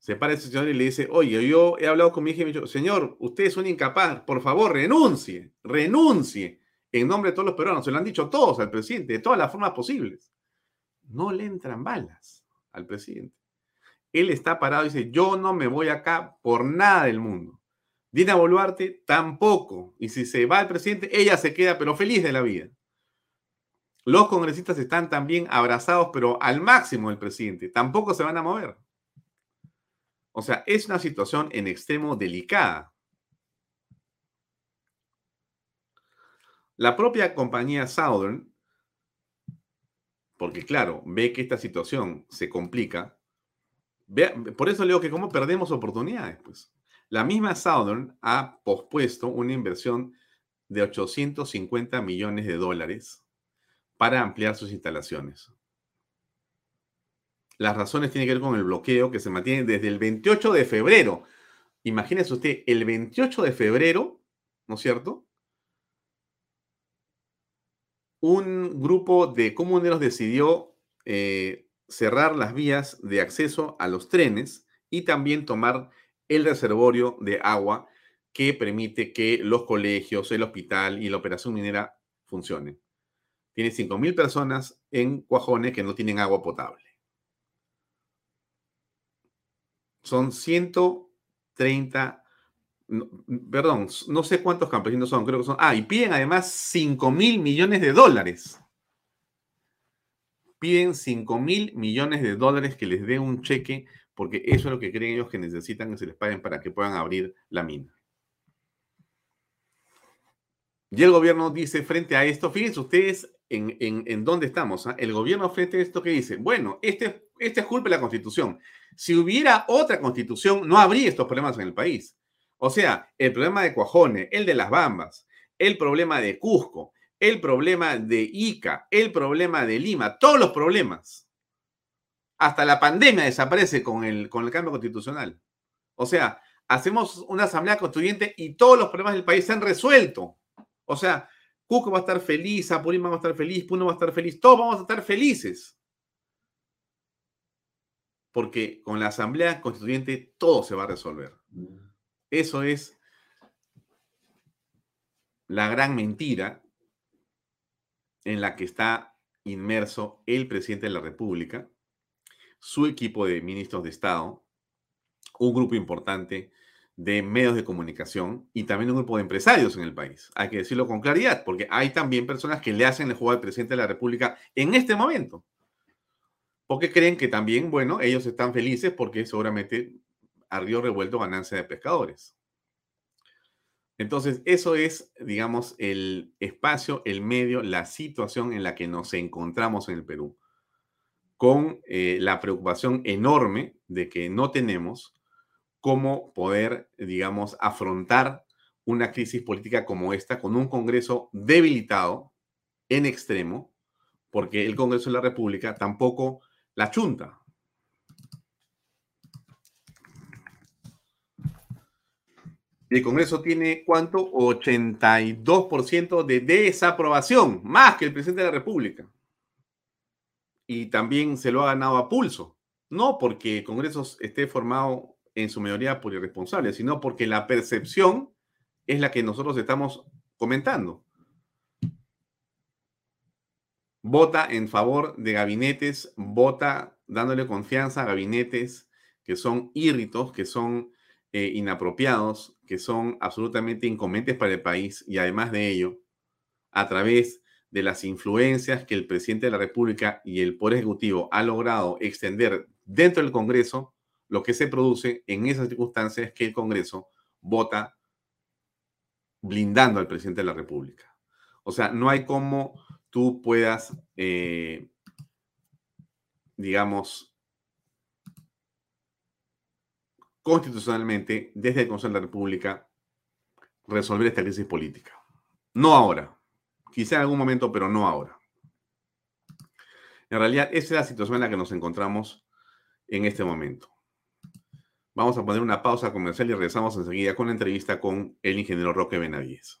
se para ese señor y le dice, oye, yo he hablado con mi hija y me dicho, señor, usted es un incapaz, por favor, renuncie, renuncie, en nombre de todos los peruanos. Se lo han dicho todos al presidente, de todas las formas posibles. No le entran balas al presidente. Él está parado y dice, yo no me voy acá por nada del mundo. Dina Boluarte tampoco. Y si se va el presidente, ella se queda, pero feliz de la vida. Los congresistas están también abrazados, pero al máximo del presidente. Tampoco se van a mover. O sea, es una situación en extremo delicada. La propia compañía Southern porque claro, ve que esta situación se complica. por eso leo que cómo perdemos oportunidades, pues. La misma Southern ha pospuesto una inversión de 850 millones de dólares para ampliar sus instalaciones. Las razones tienen que ver con el bloqueo que se mantiene desde el 28 de febrero. Imagínese usted, el 28 de febrero, ¿no es cierto? Un grupo de comuneros decidió eh, cerrar las vías de acceso a los trenes y también tomar el reservorio de agua que permite que los colegios, el hospital y la operación minera funcionen. Tiene 5.000 personas en Cuajones que no tienen agua potable. Son 130, perdón, no sé cuántos campesinos son, creo que son. Ah, y piden además 5 mil millones de dólares. Piden 5 mil millones de dólares que les dé un cheque porque eso es lo que creen ellos que necesitan que se les paguen para que puedan abrir la mina. Y el gobierno dice frente a esto, fíjense ustedes en, en, dónde estamos. ¿ah? El gobierno frente a esto que dice, bueno, este, este es culpa de la constitución. Si hubiera otra constitución, no habría estos problemas en el país. O sea, el problema de Cuajones, el de las Bambas, el problema de Cusco, el problema de Ica, el problema de Lima, todos los problemas hasta la pandemia desaparece con el, con cambio constitucional. O sea, hacemos una asamblea constituyente y todos los problemas del país se han resuelto. O sea, Cuco va a estar feliz, Apurímac va a estar feliz, Puno va a estar feliz, todos vamos a estar felices. Porque con la asamblea constituyente todo se va a resolver. Eso es la gran mentira en la que está inmerso el presidente de la República su equipo de ministros de Estado, un grupo importante de medios de comunicación y también un grupo de empresarios en el país. Hay que decirlo con claridad, porque hay también personas que le hacen el juego al presidente de la República en este momento. Porque creen que también, bueno, ellos están felices porque seguramente a revuelto ganancia de pescadores. Entonces, eso es, digamos, el espacio, el medio, la situación en la que nos encontramos en el Perú con eh, la preocupación enorme de que no tenemos cómo poder, digamos, afrontar una crisis política como esta con un Congreso debilitado en extremo, porque el Congreso de la República tampoco la chunta. El Congreso tiene cuánto? 82% de desaprobación, más que el presidente de la República y también se lo ha ganado a pulso. No porque el Congreso esté formado en su mayoría por irresponsables, sino porque la percepción es la que nosotros estamos comentando. Vota en favor de gabinetes, vota dándole confianza a gabinetes que son írritos, que son eh, inapropiados, que son absolutamente inconvenientes para el país y además de ello, a través de las influencias que el presidente de la República y el Poder Ejecutivo ha logrado extender dentro del Congreso, lo que se produce en esas circunstancias es que el Congreso vota blindando al presidente de la República. O sea, no hay cómo tú puedas, eh, digamos, constitucionalmente, desde el Consejo de la República, resolver esta crisis política. No ahora, Quizá en algún momento, pero no ahora. En realidad, esa es la situación en la que nos encontramos en este momento. Vamos a poner una pausa comercial y regresamos enseguida con la entrevista con el ingeniero Roque Benavides.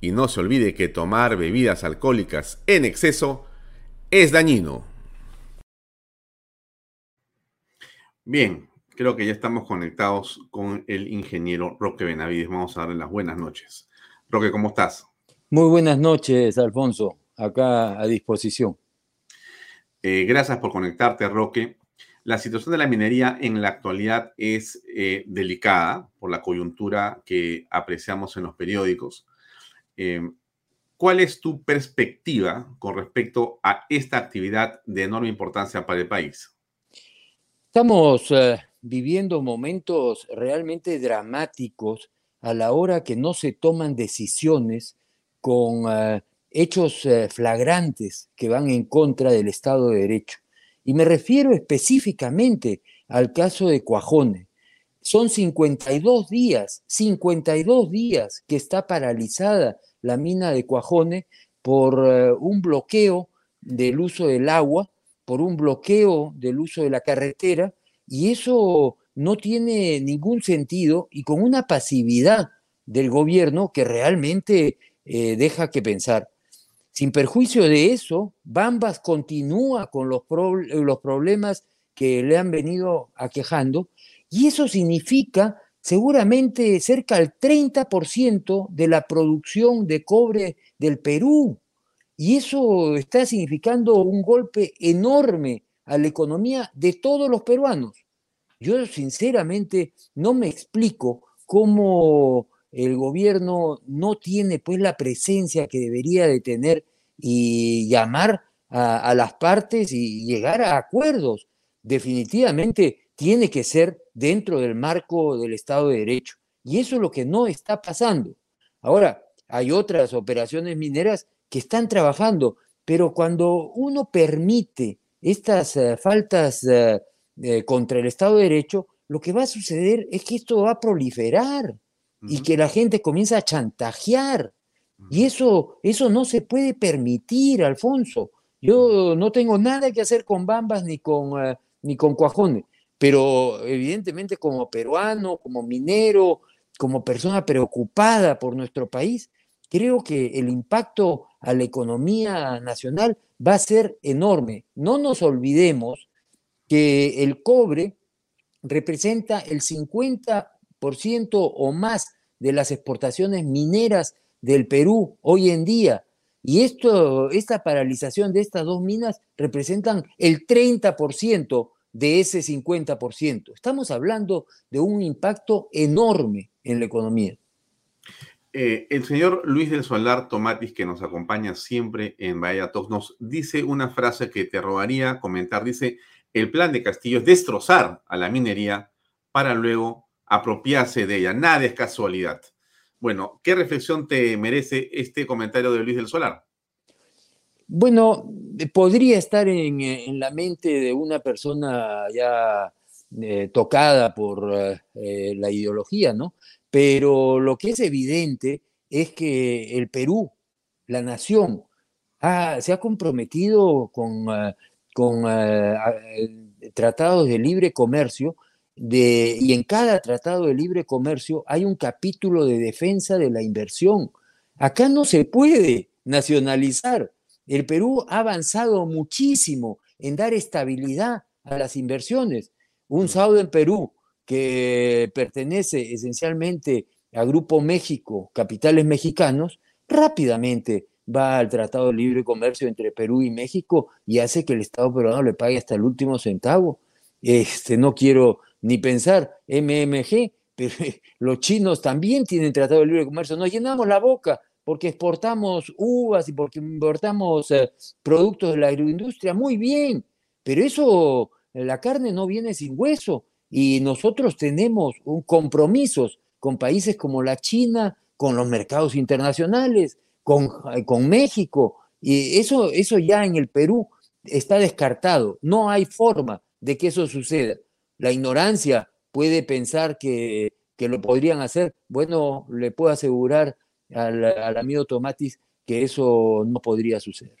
Y no se olvide que tomar bebidas alcohólicas en exceso es dañino. Bien, creo que ya estamos conectados con el ingeniero Roque Benavides. Vamos a darle las buenas noches. Roque, ¿cómo estás? Muy buenas noches, Alfonso. Acá a disposición. Eh, gracias por conectarte, Roque. La situación de la minería en la actualidad es eh, delicada por la coyuntura que apreciamos en los periódicos. Eh, ¿Cuál es tu perspectiva con respecto a esta actividad de enorme importancia para el país? Estamos viviendo momentos realmente dramáticos a la hora que no se toman decisiones con hechos flagrantes que van en contra del Estado de Derecho. Y me refiero específicamente al caso de Cuajone. Son 52 días, 52 días que está paralizada la mina de Cuajone por eh, un bloqueo del uso del agua, por un bloqueo del uso de la carretera, y eso no tiene ningún sentido y con una pasividad del gobierno que realmente eh, deja que pensar. Sin perjuicio de eso, Bambas continúa con los, los problemas que le han venido aquejando y eso significa seguramente cerca del 30% de la producción de cobre del Perú. Y eso está significando un golpe enorme a la economía de todos los peruanos. Yo sinceramente no me explico cómo el gobierno no tiene pues la presencia que debería de tener y llamar a, las partes y llegar a acuerdos. Definitivamente tiene que ser dentro del marco del Estado de Derecho. Y eso es lo que no está pasando. Ahora, hay otras operaciones mineras que están trabajando, pero cuando uno permite estas eh, faltas eh, eh, contra el Estado de Derecho, lo que va a suceder es que esto va a proliferar y que la gente comienza a chantajear. Y eso, eso no se puede permitir, Alfonso. Yo no tengo nada que hacer con Bambas ni con, ni con Cuajones, pero evidentemente como peruano, como minero, como persona preocupada por nuestro país, creo que el impacto a la economía nacional va a ser enorme. No nos olvidemos que el cobre representa el 50% o más de las exportaciones mineras del Perú hoy en día. Y esto, esta paralización de estas dos minas representan el 30% de ese 50%. Estamos hablando de un impacto enorme en la economía. Eh, el señor Luis del Solar Tomatis, que nos acompaña siempre en Bahía Talks, nos dice una frase que te robaría comentar. Dice, el plan de Castillo es destrozar a la minería para luego apropiarse de ella. Nada es casualidad. Bueno, ¿qué reflexión te merece este comentario de Luis del Solar? Bueno, podría estar en, la mente de una persona ya eh, tocada por eh, la ideología, ¿no? Pero lo que es evidente es que el Perú, la nación, se ha comprometido eh, con tratados de libre comercio y en cada tratado de libre comercio hay un capítulo de defensa de la inversión. Acá no se puede nacionalizar. El Perú ha avanzado muchísimo en dar estabilidad a las inversiones. Un Saudo en Perú que pertenece esencialmente a Grupo México, capitales mexicanos, rápidamente va al Tratado de Libre Comercio entre Perú y México y hace que el Estado peruano le pague hasta el último centavo. Este, no quiero ni pensar MMG, pero los chinos también tienen tratado de libre comercio. Nos llenamos la boca porque exportamos uvas y porque importamos eh, productos de la agroindustria, muy bien, pero eso, la carne no viene sin hueso y nosotros tenemos compromisos con países como la China, con los mercados internacionales, con, con México. Y eso, eso ya en el Perú está descartado. No hay forma de que eso suceda. La ignorancia puede pensar que, lo podrían hacer. Bueno, le puedo asegurar al, amigo Tomatis que eso no podría suceder.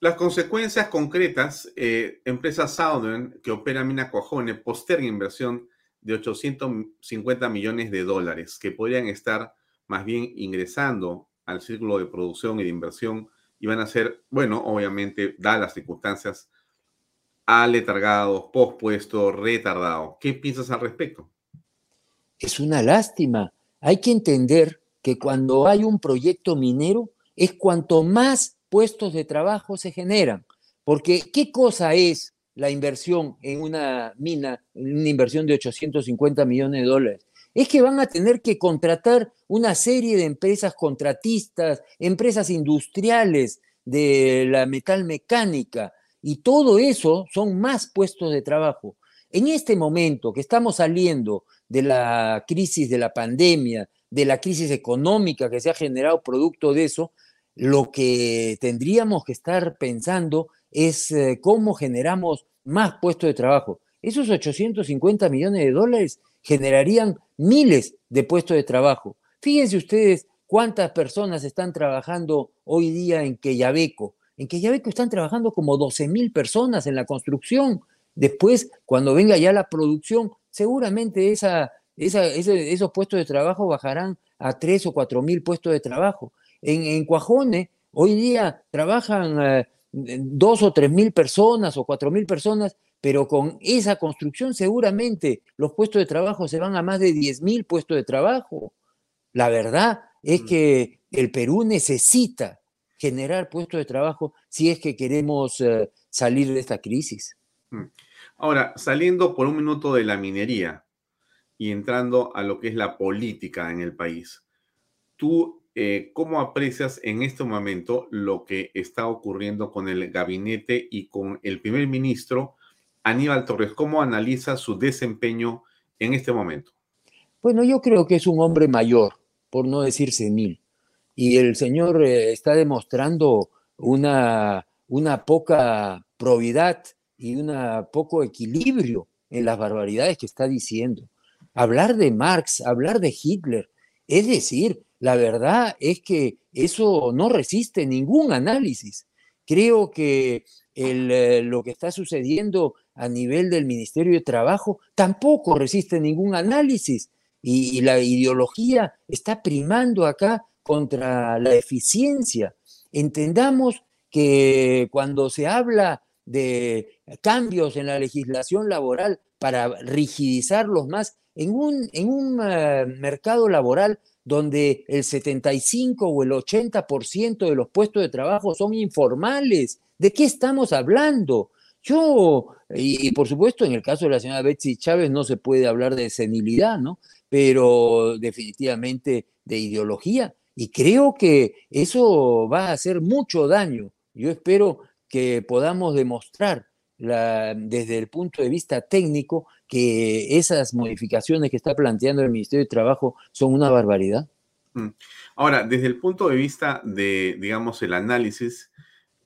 Las consecuencias concretas, eh, empresa Southern, que opera Mina Cuajone, posterga inversión de 850 millones de dólares que podrían estar más bien ingresando al círculo de producción y de inversión y van a ser, bueno, obviamente, dadas las circunstancias, aletargados, pospuestos, retardados. ¿Qué piensas al respecto? Es una lástima. Hay que entender que cuando hay un proyecto minero es cuanto más puestos de trabajo se generan. Porque, ¿qué cosa es la inversión en una mina, una inversión de 850 millones de dólares? Es que van a tener que contratar una serie de empresas contratistas, empresas industriales de la metal mecánica, y todo eso son más puestos de trabajo. En este momento que estamos saliendo de la crisis de la pandemia, de la crisis económica que se ha generado producto de eso, lo que tendríamos que estar pensando es eh, cómo generamos más puestos de trabajo. Esos 850 millones de dólares generarían miles de puestos de trabajo. Fíjense ustedes cuántas personas están trabajando hoy día en Queyabeco. En Queyabeco están trabajando como 12 mil personas en la construcción. Después, cuando venga ya la producción, seguramente esa, esos puestos de trabajo bajarán a 3 o 4 mil puestos de trabajo. En, en Cuajone, hoy día trabajan eh, dos o tres mil personas o cuatro mil personas, pero con esa construcción seguramente los puestos de trabajo se van a más de 10 mil puestos de trabajo. La verdad es mm. que el Perú necesita generar puestos de trabajo si es que queremos eh, salir de esta crisis. Mm. Ahora, saliendo por un minuto de la minería y entrando a lo que es la política en el país, tú eh, ¿cómo aprecias en este momento lo que está ocurriendo con el gabinete y con el primer ministro Aníbal Torres? ¿Cómo analiza su desempeño en este momento? Bueno, yo creo que es un hombre mayor, por no decir senil, y el señor eh, está demostrando una, una poca probidad y un poco equilibrio en las barbaridades que está diciendo. Hablar de Marx, hablar de Hitler, es decir, la verdad es que eso no resiste ningún análisis. Creo que eh, lo que está sucediendo a nivel del Ministerio de Trabajo tampoco resiste ningún análisis y, la ideología está primando acá contra la eficiencia. Entendamos que cuando se habla de cambios en la legislación laboral para rigidizarlos más, en un, en un eh, mercado laboral donde el 75 o el 80% de los puestos de trabajo son informales. ¿De qué estamos hablando? Yo, y, por supuesto en el caso de la señora Betsy Chávez no se puede hablar de senilidad, ¿no? Pero definitivamente de ideología. Y creo que eso va a hacer mucho daño. Yo espero que podamos demostrar desde el punto de vista técnico que esas modificaciones que está planteando el Ministerio de Trabajo son una barbaridad. Mm. Ahora, desde el punto de vista de, digamos, el análisis,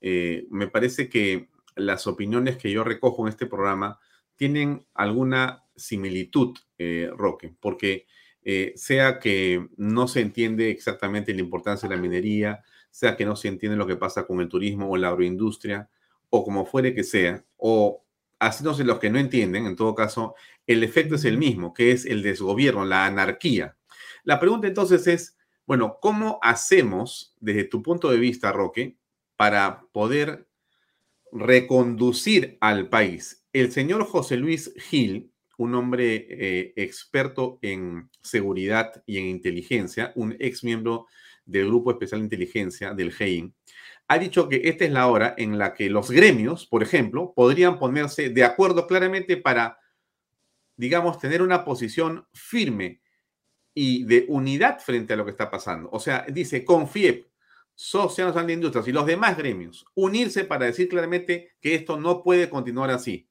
eh, me parece que las opiniones que yo recojo en este programa tienen alguna similitud, eh, Roque, porque eh, sea que no se entiende exactamente la importancia de la minería, sea que no se entiende lo que pasa con el turismo o la agroindustria, o como fuere que sea, o haciéndose los que no entienden, en todo caso, el efecto es el mismo, que es el desgobierno, la anarquía. La pregunta entonces es, bueno, ¿cómo hacemos, desde tu punto de vista, Roque, para poder reconducir al país? El señor José Luis Gil, un hombre eh, experto en seguridad y en inteligencia, un ex miembro del Grupo Especial de Inteligencia del GEIN, ha dicho que esta es la hora en la que los gremios, por ejemplo, podrían ponerse de acuerdo claramente para, digamos, tener una posición firme y de unidad frente a lo que está pasando. O sea, dice, CONFIEP, Social Nacional de Industrias y los demás gremios, unirse para decir claramente que esto no puede continuar así,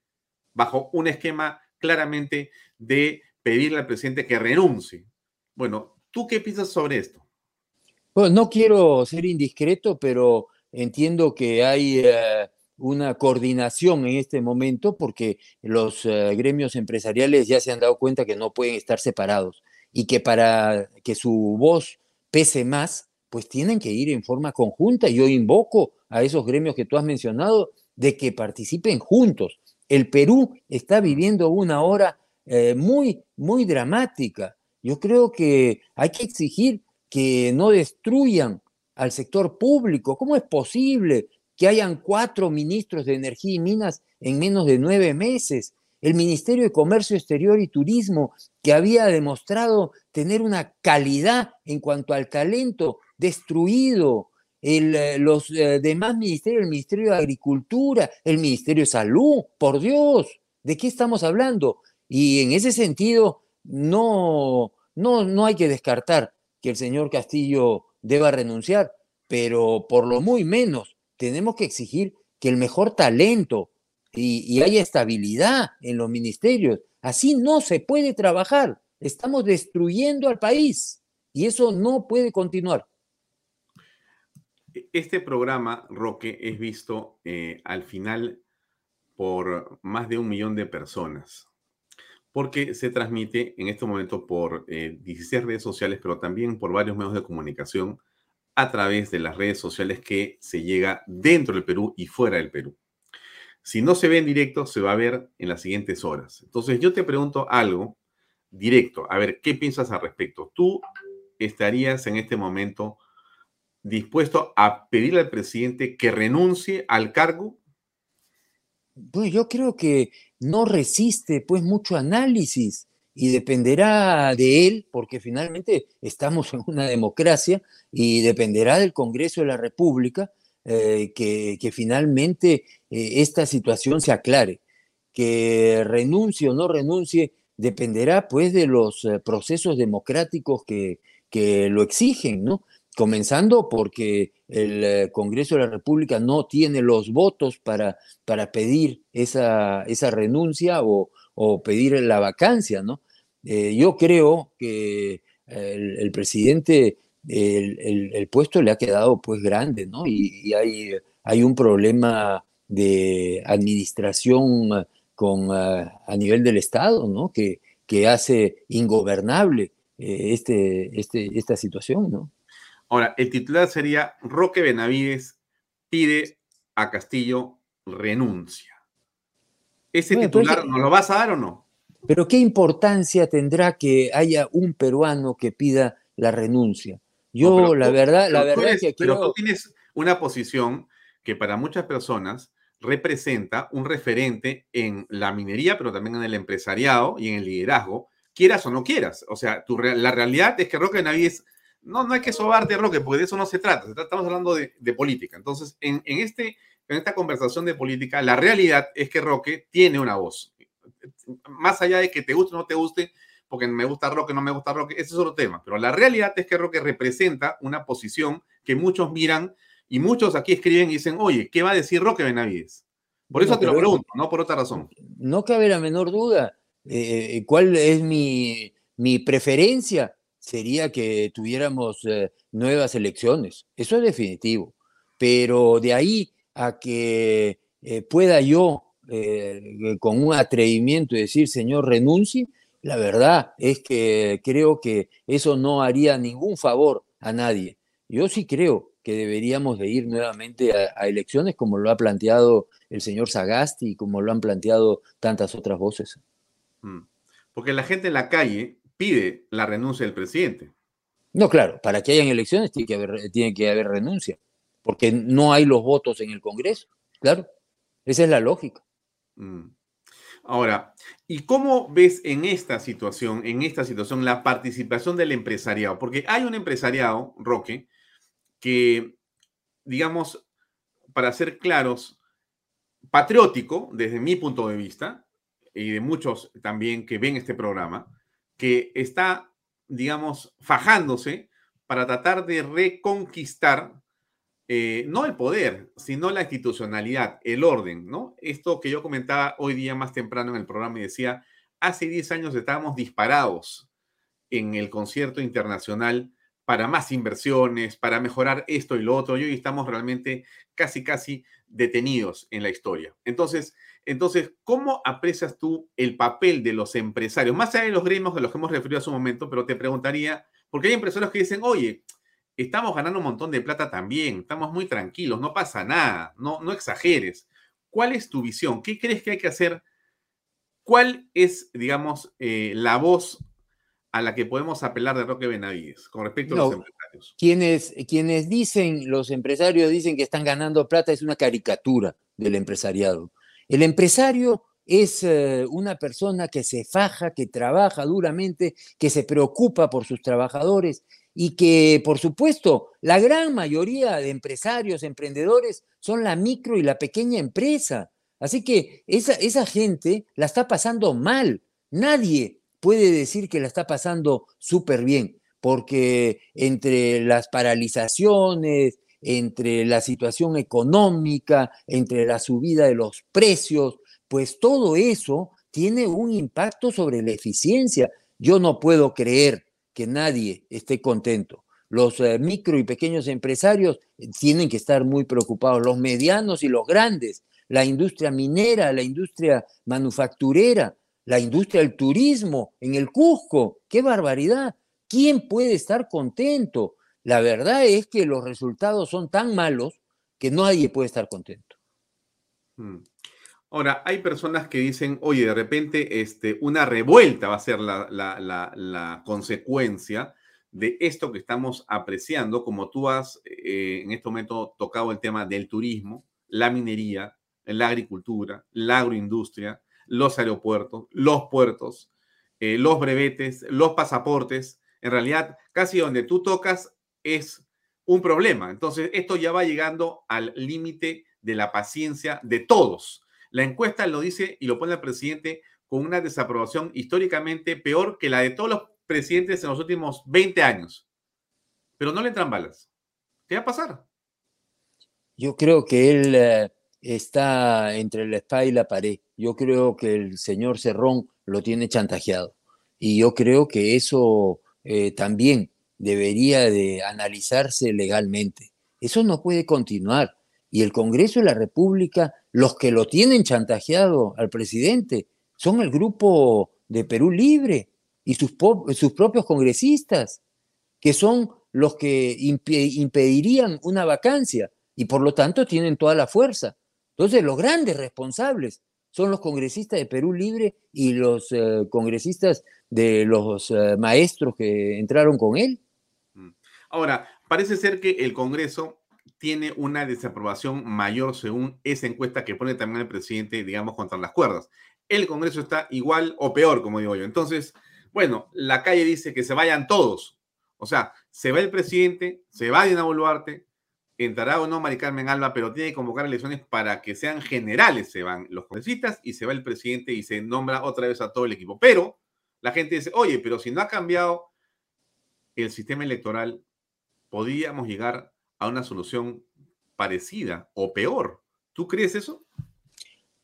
bajo un esquema claramente de pedirle al presidente que renuncie. Bueno, ¿tú qué piensas sobre esto? Bueno, no quiero ser indiscreto, pero entiendo que hay eh, una coordinación en este momento porque los eh, gremios empresariales ya se han dado cuenta que no pueden estar separados y que para que su voz pese más, pues tienen que ir en forma conjunta. Yo invoco a esos gremios que tú has mencionado de que participen juntos. El Perú está viviendo una hora eh, muy, muy dramática. Yo creo que hay que exigir que no destruyan al sector público. ¿Cómo es posible que hayan cuatro ministros de Energía y Minas en menos de nueve meses? El Ministerio de Comercio Exterior y Turismo, que había demostrado tener una calidad en cuanto al talento, destruido. Eh, los eh, demás ministerios, el Ministerio de Agricultura, el Ministerio de Salud, por Dios, ¿de qué estamos hablando? Y en ese sentido, no, no, no hay que descartar que el señor Castillo deba renunciar, pero por lo muy menos tenemos que exigir que el mejor talento y, haya estabilidad en los ministerios. Así no se puede trabajar. Estamos destruyendo al país y eso no puede continuar. Este programa, Roque, es visto eh, al final por más de un millón de personas porque se transmite en este momento por 16 eh, redes sociales, pero también por varios medios de comunicación a través de las redes sociales que se llega dentro del Perú y fuera del Perú. Si no se ve en directo, se va a ver en las siguientes horas. Entonces yo te pregunto algo directo, a ver, ¿qué piensas al respecto? ¿Tú estarías en este momento dispuesto a pedirle al presidente que renuncie al cargo? Pues yo creo que no resiste pues mucho análisis y dependerá de él, porque finalmente estamos en una democracia y dependerá del Congreso de la República eh, que, finalmente eh, esta situación se aclare. Que renuncie o no renuncie dependerá pues de los eh, procesos democráticos que, que lo exigen, ¿no? Comenzando porque el Congreso de la República no tiene los votos para, para pedir esa, esa renuncia o, pedir la vacancia, ¿no? Eh, yo creo que el, presidente, el, puesto le ha quedado pues grande, ¿no? Y, hay, hay un problema de administración con, a nivel del Estado, ¿no? Que, que hace ingobernable eh, este, este, esta situación, ¿no? Ahora, el titular sería Roque Benavides pide a Castillo renuncia. ¿Ese titular nos lo vas a dar o no? Pero ¿qué importancia tendrá que haya un peruano que pida la renuncia? Yo, la verdad, la verdad es que Pero tú tienes una posición que para muchas personas representa un referente en la minería, pero también en el empresariado y en el liderazgo, quieras o no quieras. O sea, la realidad es que Roque Benavides no, no hay que sobarte, Roque, porque de eso no se trata. Estamos hablando de, política. Entonces, en, este, en esta conversación de política, la realidad es que Roque tiene una voz. Más allá de que te guste o no te guste, porque me gusta Roque, no me gusta Roque, ese es otro tema. Pero la realidad es que Roque representa una posición que muchos miran y muchos aquí escriben y dicen, oye, ¿qué va a decir Roque Benavides? Por eso te lo pregunto, no por otra razón. No cabe la menor duda. Eh, eh, ¿Cuál es mi, mi preferencia? Sería que tuviéramos eh, nuevas elecciones. Eso es definitivo. Pero de ahí a que eh, pueda yo, eh, con un atrevimiento, decir, señor, renuncie, la verdad es que creo que eso no haría ningún favor a nadie. Yo sí creo que deberíamos de ir nuevamente a, elecciones como lo ha planteado el señor Sagasti y como lo han planteado tantas otras voces. Mm. Porque la gente en la calle pide la renuncia del presidente. No, claro, para que hayan elecciones tiene que haber, tiene que haber renuncia, porque no hay los votos en el Congreso, claro. Esa es la lógica. Mm. Ahora, ¿y cómo ves en esta situación, en esta situación, la participación del empresariado? Porque hay un empresariado, Roque, que, digamos, para ser claros, patriótico, desde mi punto de vista, y de muchos también que ven este programa, que está, digamos, fajándose para tratar de reconquistar eh, no el poder, sino la institucionalidad, el orden, ¿no? Esto que yo comentaba hoy día más temprano en el programa y decía, hace 10 años estábamos disparados en el concierto internacional para más inversiones, para mejorar esto y lo otro, y hoy estamos realmente casi, casi detenidos en la historia. Entonces, entonces, ¿cómo aprecias tú el papel de los empresarios? Más allá de los gremios de los que hemos referido hace un momento, pero te preguntaría, porque hay empresarios que dicen, oye, estamos ganando un montón de plata también, estamos muy tranquilos, no pasa nada, no, no exageres. ¿Cuál es tu visión? ¿Qué crees que hay que hacer? ¿Cuál es, digamos, eh, la voz a la que podemos apelar de Roque Benavides con respecto a los empresarios? Quienes, quienes dicen, los empresarios dicen que están ganando plata, es una caricatura del empresariado. El empresario es eh, una persona que se faja, que trabaja duramente, que se preocupa por sus trabajadores y que, por supuesto, la gran mayoría de empresarios, emprendedores, son la micro y la pequeña empresa. Así que esa, esa gente la está pasando mal. Nadie puede decir que la está pasando súper bien, porque entre las paralizaciones, entre la situación económica, entre la subida de los precios, pues todo eso tiene un impacto sobre la eficiencia. Yo no puedo creer que nadie esté contento. Los eh, micro y pequeños empresarios tienen que estar muy preocupados, los medianos y los grandes, la industria minera, la industria manufacturera, la industria del turismo en el Cusco. ¡Qué barbaridad! ¿Quién puede estar contento? La verdad es que los resultados son tan malos que nadie puede estar contento. Mm. Ahora, hay personas que dicen, oye, de repente este, una revuelta va a ser la, consecuencia de esto que estamos apreciando, como tú has eh, en este momento tocado el tema del turismo, la minería, la agricultura, la agroindustria, los aeropuertos, los puertos, eh, los brevetes, los pasaportes. En realidad, casi donde tú tocas es un problema. Entonces, esto ya va llegando al límite de la paciencia de todos. La encuesta lo dice y lo pone el presidente con una desaprobación históricamente peor que la de todos los presidentes en los últimos 20 años. Pero no le entran balas. ¿Qué va a pasar? Yo creo que él eh, está entre la espada y la pared. Yo creo que el señor Cerrón lo tiene chantajeado. Y yo creo que eso eh, también debería de analizarse legalmente. Eso no puede continuar. Y el Congreso de la República, los que lo tienen chantajeado al presidente, son el grupo de Perú Libre y sus, sus propios congresistas, que son los que impedirían una vacancia y por lo tanto tienen toda la fuerza. Entonces, los grandes responsables son los congresistas de Perú Libre y los eh, congresistas de los eh, maestros que entraron con él. Ahora, parece ser que el Congreso tiene una desaprobación mayor según esa encuesta que pone también el presidente, digamos, contra las cuerdas. El Congreso está igual o peor, como digo yo. Entonces, bueno, la calle dice que se vayan todos. O sea, se va el presidente, se va Dina Boluarte, entrará o no Mari Carmen Alba, pero tiene que convocar elecciones para que sean generales. Se van los congresistas y se va el presidente y se nombra otra vez a todo el equipo. Pero la gente dice, oye, pero si no ha cambiado el sistema electoral, podríamos llegar a una solución parecida o peor. ¿Tú crees eso?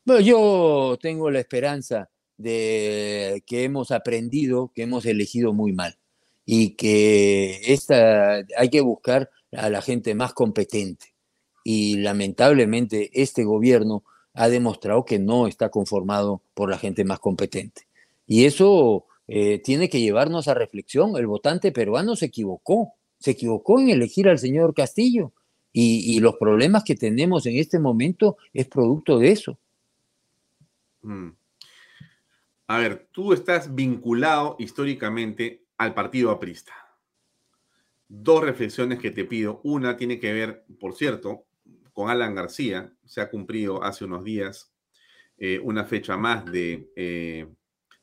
Bueno, yo tengo la esperanza de que hemos aprendido, que hemos elegido muy mal y que esta, hay que buscar a la gente más competente. Y lamentablemente este gobierno ha demostrado que no está conformado por la gente más competente. Y eso eh, tiene que llevarnos a reflexión. El votante peruano se equivocó se equivocó en elegir al señor Castillo y, los problemas que tenemos en este momento es producto de eso. Mm. A ver, tú estás vinculado históricamente al partido aprista. Dos reflexiones que te pido. Una tiene que ver, por cierto, con Alan García. Se ha cumplido hace unos días eh, una fecha más de eh,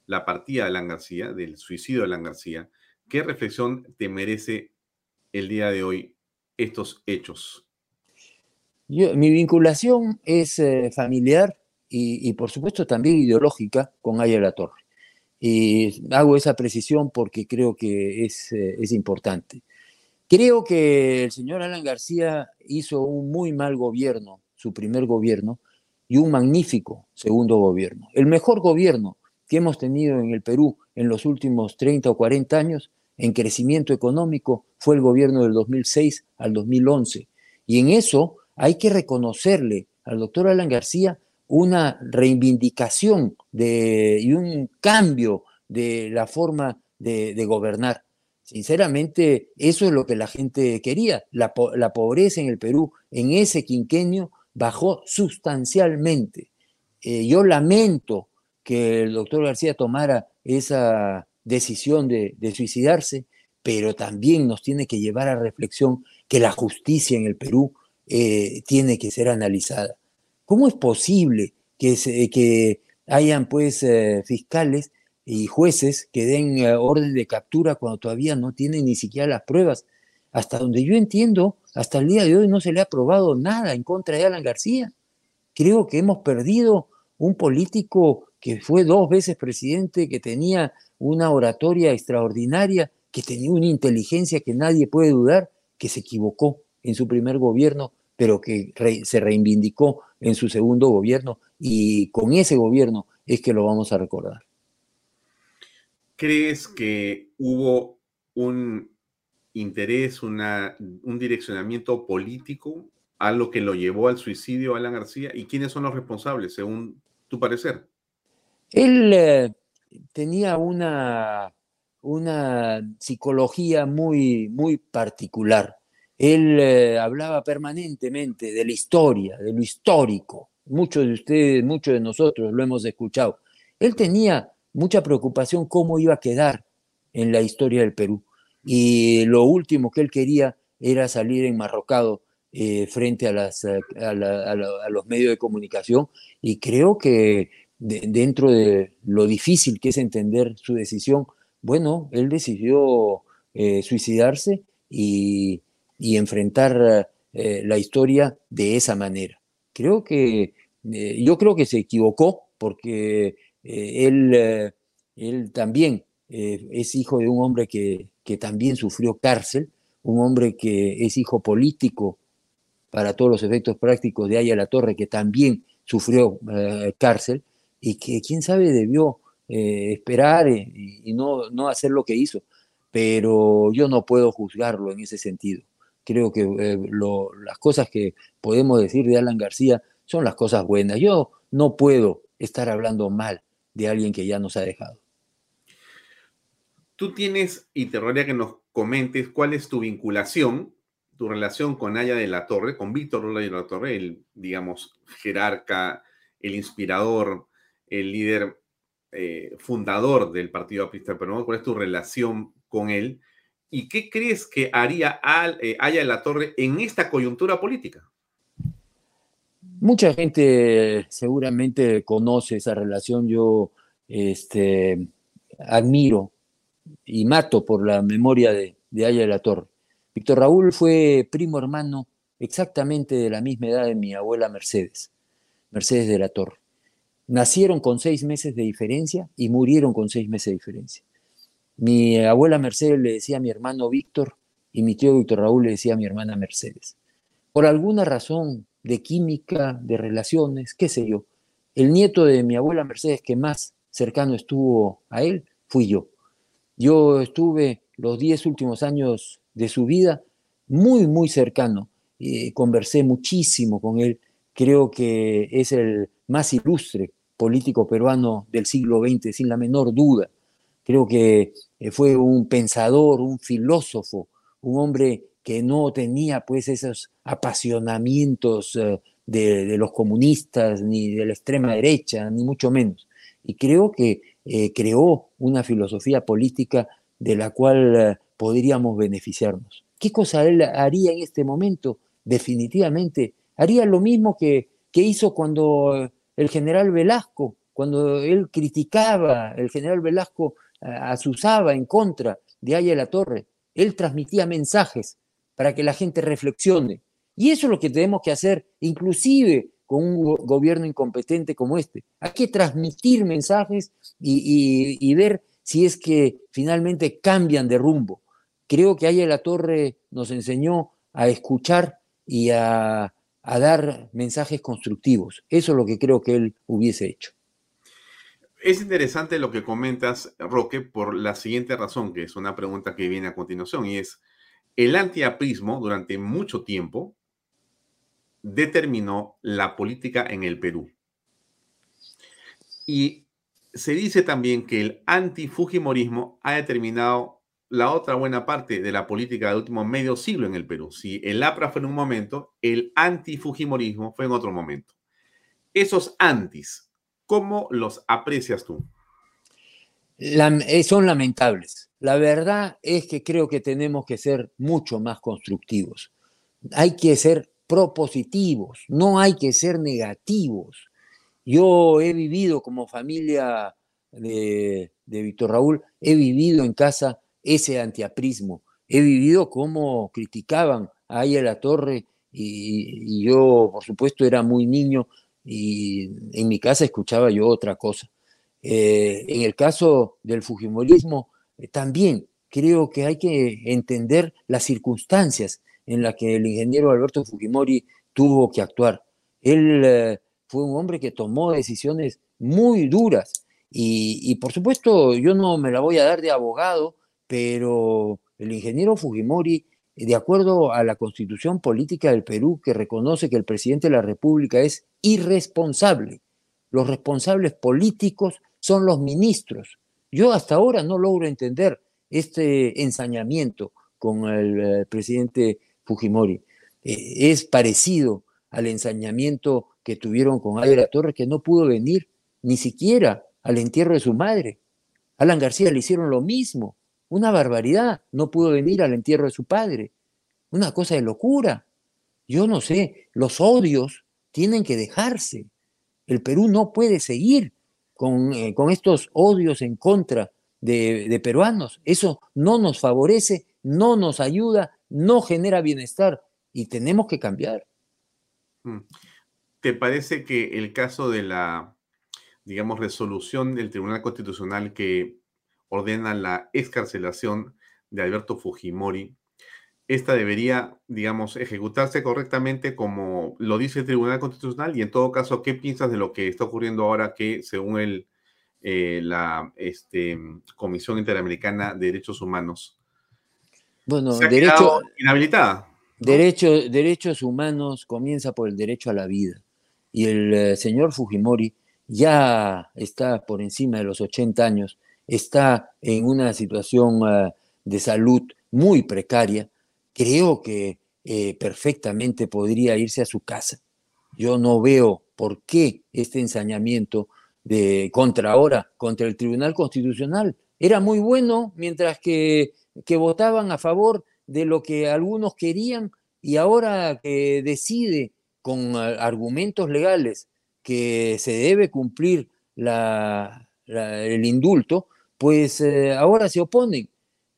la partida de Alan García, del suicidio de Alan García. ¿Qué reflexión te merece el día de hoy estos hechos? mi vinculación es eh, familiar y, por supuesto también ideológica con Aya Torre. Y hago esa precisión porque creo que es, eh, es importante. Creo que el señor Alan García hizo un muy mal gobierno, su primer gobierno, y un magnífico segundo gobierno. El mejor gobierno que hemos tenido en el Perú en los últimos 30 o 40 años en crecimiento económico fue el gobierno del 2006 al 2011. Y en eso hay que reconocerle al doctor Alan García una reivindicación de, y un cambio de la forma de, gobernar. Sinceramente, eso es lo que la gente quería. La, pobreza en el Perú en ese quinquenio bajó sustancialmente. Eh, yo lamento que el doctor García tomara esa decisión de, suicidarse, pero también nos tiene que llevar a reflexión que la justicia en el Perú eh, tiene que ser analizada. ¿Cómo es posible que, que hayan pues eh, fiscales y jueces que den eh, orden de captura cuando todavía no tienen ni siquiera las pruebas? Hasta donde yo entiendo, hasta el día de hoy no se le ha probado nada en contra de Alan García. Creo que hemos perdido un político que fue dos veces presidente, que tenía una oratoria extraordinaria, que tenía una inteligencia que nadie puede dudar, que se equivocó en su primer gobierno, pero que se reivindicó en su segundo gobierno y con ese gobierno es que lo vamos a recordar. ¿Crees que hubo un interés, una, un direccionamiento político a lo que lo llevó al suicidio Alan García? ¿Y quiénes son los responsables, según tu parecer? Él eh, tenía una, una psicología muy, muy particular. Él eh, hablaba permanentemente de la historia, de lo histórico. Muchos de ustedes, muchos de nosotros lo hemos escuchado. Él tenía mucha preocupación cómo iba a quedar en la historia del Perú. Y lo último que él quería era salir enmarrocado eh, frente a, las, a los medios de comunicación. Y creo que dentro de lo difícil que es entender su decisión, bueno, él decidió eh, suicidarse y, enfrentar eh, la historia de esa manera. Creo que, eh, yo creo que se equivocó porque él, él también es hijo de un hombre que, que también sufrió cárcel, un hombre que es hijo político para todos los efectos prácticos de Aya La Torre, que también sufrió cárcel, y que quién sabe debió eh, esperar eh, y, no, no hacer lo que hizo. Pero yo no puedo juzgarlo en ese sentido. Creo que eh, las cosas que podemos decir de Alan García son las cosas buenas. Yo no puedo estar hablando mal de alguien que ya nos ha dejado. Tú tienes, y te rogaría que nos comentes cuál es tu vinculación, tu relación con Aya de la Torre, con Víctor de la Torre, el, digamos, jerarca, el inspirador, el líder eh, fundador del Partido Aprista Peruano, cuál es tu relación con él y qué crees que haría al, eh, Haya en la Torre en esta coyuntura política. Mucha gente seguramente conoce esa relación. Yo este, admiro y mato por la memoria de, de Haya de la Torre. Víctor Raúl fue primo hermano exactamente de la misma edad de mi abuela Mercedes, Mercedes de la Torre nacieron con seis meses de diferencia y murieron con seis meses de diferencia. Mi abuela Mercedes le decía a mi hermano Víctor y mi tío Víctor Raúl le decía a mi hermana Mercedes. Por alguna razón de química, de relaciones, qué sé yo, el nieto de mi abuela Mercedes que más cercano estuvo a él fui yo. Yo estuve los diez últimos años de su vida muy, muy cercano. y conversé muchísimo con él. Creo que es el más ilustre político peruano del siglo XX, sin la menor duda. Creo que eh, fue un pensador, un filósofo, un hombre que no tenía pues esos apasionamientos eh, de, los comunistas, ni de la extrema derecha, ni mucho menos. Y creo que eh, creó una filosofía política de la cual podríamos beneficiarnos. ¿Qué cosa él haría en este momento? Definitivamente haría lo mismo que, que hizo cuando el general Velasco, cuando él criticaba, el general Velasco asusaba en contra de Aya la Torre, él transmitía mensajes para que la gente reflexione. Y eso es lo que tenemos que hacer, inclusive con un gobierno incompetente como este. Hay que transmitir mensajes y, ver si es que finalmente cambian de rumbo. Creo que Aya la Torre nos enseñó a escuchar y a a dar mensajes constructivos. Eso es lo que creo que él hubiese hecho. Es interesante lo que comentas, Roque, por la siguiente razón, que es una pregunta que viene a continuación, y es, el antiaprismo durante mucho tiempo determinó la política en el Perú. Y se dice también que el antifujimorismo ha determinado la otra buena parte de la política del último medio siglo en el Perú. Si el APRA fue en un momento, el antifujimorismo fue en otro momento. Esos antis, ¿cómo los aprecias tú? Eh, son lamentables. La verdad es que creo que tenemos que ser mucho más constructivos. Hay que ser propositivos, no hay que ser negativos. Yo he vivido como familia de, Víctor Raúl, he vivido en casa ese antiaprismo, he vivido cómo criticaban a Aya La Torre y, yo, por supuesto, era muy niño y en mi casa escuchaba yo otra cosa. Eh, en el caso del Fujimorismo, eh, también creo que hay que entender las circunstancias en las que el ingeniero Alberto Fujimori tuvo que actuar. Él eh, fue un hombre que tomó decisiones muy duras y, por supuesto yo no me la voy a dar de abogado, pero el ingeniero Fujimori, de acuerdo a la constitución política del Perú, que reconoce que el presidente de la República es irresponsable, los responsables políticos son los ministros. Yo hasta ahora no logro entender este ensañamiento con el eh, presidente Fujimori. Eh, es parecido al ensañamiento que tuvieron con Aira Torres, que no pudo venir ni siquiera al entierro de su madre. Alan García le hicieron lo mismo, una barbaridad, no pudo venir al entierro de su padre, una cosa de locura. Yo no sé, los odios tienen que dejarse. El Perú no puede seguir con, eh, estos odios en contra de, de peruanos. Eso no nos favorece, no nos ayuda, no genera bienestar y tenemos que cambiar. Mm. ¿Te parece que el caso de la, digamos, resolución del Tribunal Constitucional que ordena la escarcelación de Alberto Fujimori, esta debería, digamos, ejecutarse correctamente como lo dice el Tribunal Constitucional? Y en todo caso, ¿qué piensas de lo que está ocurriendo ahora que, según el, eh, la este, Comisión Interamericana de Derechos Humanos, bueno, se ha derecho, inhabilitada? derechos humanos comienza por el derecho a la vida y el eh, señor Fujimori ya está por encima de los 80 años, está en una situación eh, de salud muy precaria, creo que eh, perfectamente podría irse a su casa. Yo no veo por qué este ensañamiento de contra ahora, contra el Tribunal Constitucional, era muy bueno mientras que, que votaban a favor de lo que algunos querían y ahora que decide con argumentos legales que se debe cumplir el indulto, pues eh, ahora se oponen.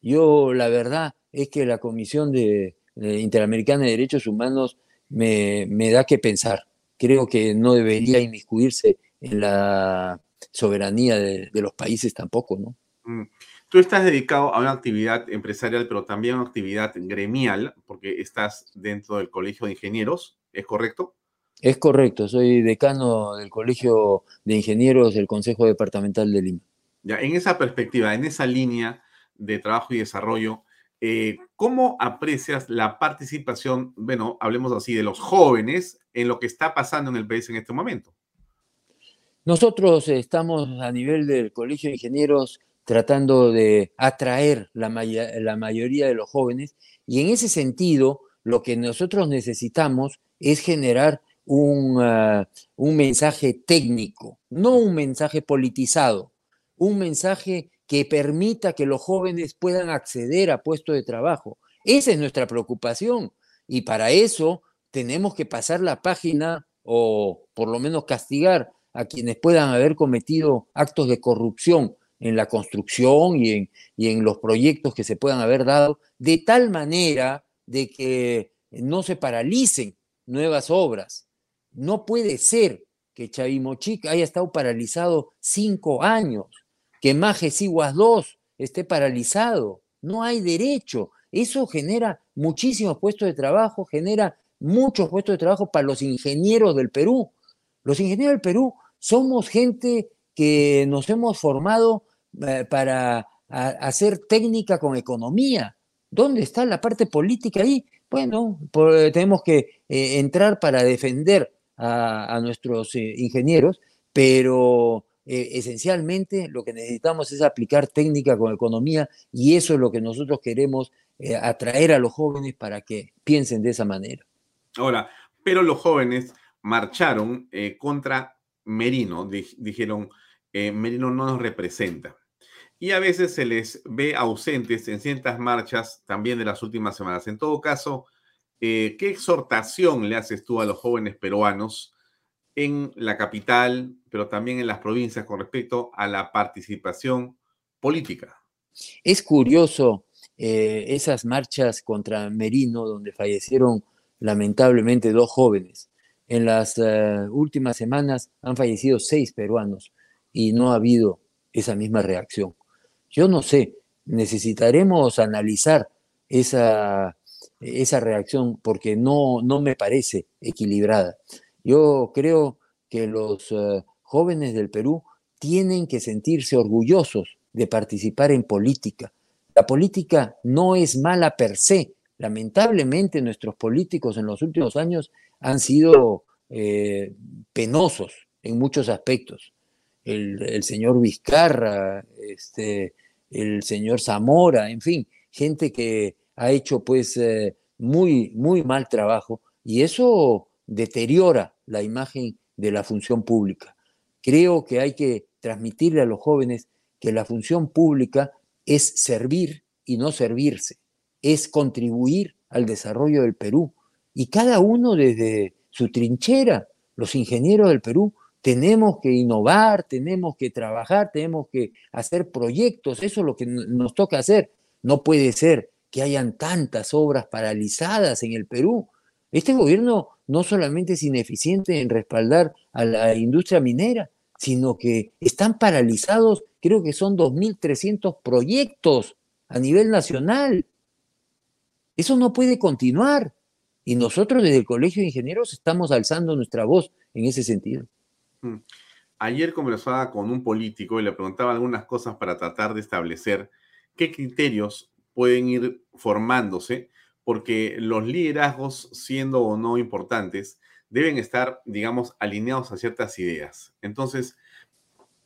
Yo la verdad es que la Comisión de, Interamericana de Derechos Humanos me, da que pensar. Creo que no debería inmiscuirse en la soberanía de, los países tampoco, ¿no? Mm. Tú estás dedicado a una actividad empresarial, pero también a una actividad gremial, porque estás dentro del Colegio de Ingenieros, ¿es correcto? Es correcto, soy decano del Colegio de Ingenieros del Consejo Departamental de Lima. En esa perspectiva, en esa línea de trabajo y desarrollo, eh, ¿cómo aprecias la participación, bueno, hablemos así, de los jóvenes en lo que está pasando en el país en este momento? Nosotros estamos a nivel del Colegio de Ingenieros tratando de atraer la, mayoría de los jóvenes y en ese sentido lo que nosotros necesitamos es generar un, ah, un, mensaje técnico, no un mensaje politizado, un mensaje que permita que los jóvenes puedan acceder a puestos de trabajo. Esa es nuestra preocupación y para eso tenemos que pasar la página o por lo menos castigar a quienes puedan haber cometido actos de corrupción en la construcción y en, y en los proyectos que se puedan haber dado, de tal manera de que no se paralicen nuevas obras. No puede ser que Chavimochic haya estado paralizado cinco años, que Majes Iguas 2 esté paralizado. No hay derecho. Eso genera muchísimos puestos de trabajo, genera muchos puestos de trabajo para los ingenieros del Perú. Los ingenieros del Perú somos gente que nos hemos formado eh, para hacer técnica con economía. ¿Dónde está la parte política ahí? Bueno, tenemos que eh, entrar para defender a, nuestros eh, ingenieros, pero esencialmente lo que necesitamos es aplicar técnica con economía y eso es lo que nosotros queremos atraer a los jóvenes para que piensen de esa manera. Ahora, pero los jóvenes marcharon contra Merino, dijeron, Merino no nos representa y a veces se les ve ausentes en ciertas marchas también de las últimas semanas. En todo caso, eh, ¿qué exhortación le haces tú a los jóvenes peruanos en la capital, pero también en las provincias con respecto a la participación política? Es curioso eh, esas marchas contra Merino, donde fallecieron lamentablemente dos jóvenes. En las eh, últimas semanas han fallecido seis peruanos y no ha habido esa misma reacción. Yo no sé, necesitaremos analizar esa, esa reacción porque no, no me parece equilibrada. Yo creo que los eh, jóvenes del Perú tienen que sentirse orgullosos de participar en política. La política no es mala per se. Lamentablemente nuestros políticos en los últimos años han sido eh, penosos en muchos aspectos el, señor Vizcarra, este, el señor Zamora, en fin, gente que ha hecho pues eh, muy, muy mal trabajo y eso deteriora la imagen de la función pública. Creo que hay que transmitirle a los jóvenes que la función pública es servir y no servirse, es contribuir al desarrollo del Perú. Y cada uno desde su trinchera, los ingenieros del Perú tenemos que innovar, tenemos que trabajar, tenemos que hacer proyectos, eso es lo que nos toca hacer. No puede ser que hayan tantas obras paralizadas en el Perú. Este gobierno no solamente es ineficiente en respaldar a la industria minera, sino que están paralizados, creo que son 2.300 proyectos a nivel nacional. Eso no puede continuar. Y nosotros desde el Colegio de Ingenieros estamos alzando nuestra voz en ese sentido. Mm. Ayer conversaba con un político y le preguntaba algunas cosas para tratar de establecer qué criterios pueden ir formándose, porque los liderazgos, siendo o no importantes, deben estar, digamos, alineados a ciertas ideas. Entonces,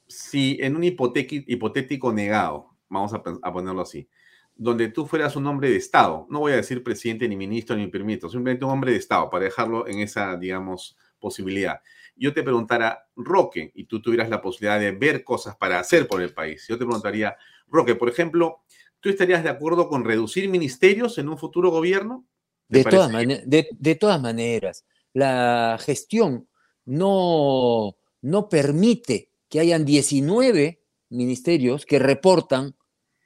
si en un hipotético negado, vamos a, ponerlo así, donde tú fueras un hombre de Estado, no voy a decir presidente ni ministro ni permito, simplemente un hombre de Estado, para dejarlo en esa, digamos, posibilidad yo te preguntara, Roque, y tú tuvieras la posibilidad de ver cosas para hacer por el país, yo te preguntaría, Roque, por ejemplo, ¿tú estarías de acuerdo con reducir ministerios en un futuro gobierno? De todas, de, todas, maneras, la gestión no, no permite que hayan 19 ministerios que reportan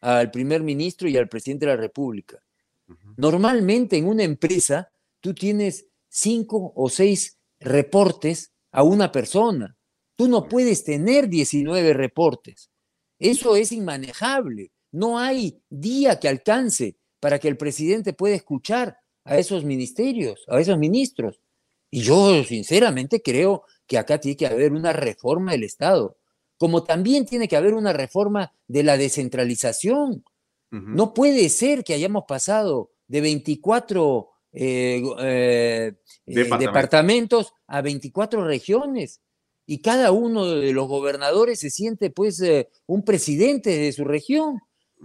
al primer ministro y al presidente de la República. Normalmente en una empresa tú tienes cinco o seis reportes a una persona. Tú no puedes tener 19 reportes. Eso es inmanejable. No hay día que alcance para que el presidente pueda escuchar a esos ministerios, a esos ministros. Y yo sinceramente creo que acá tiene que haber una reforma del Estado, como también tiene que haber una reforma de la descentralización. No puede ser que hayamos pasado de 24 eh, eh, eh, departamentos a 24 regiones y cada uno de los gobernadores se siente pues un presidente de su región.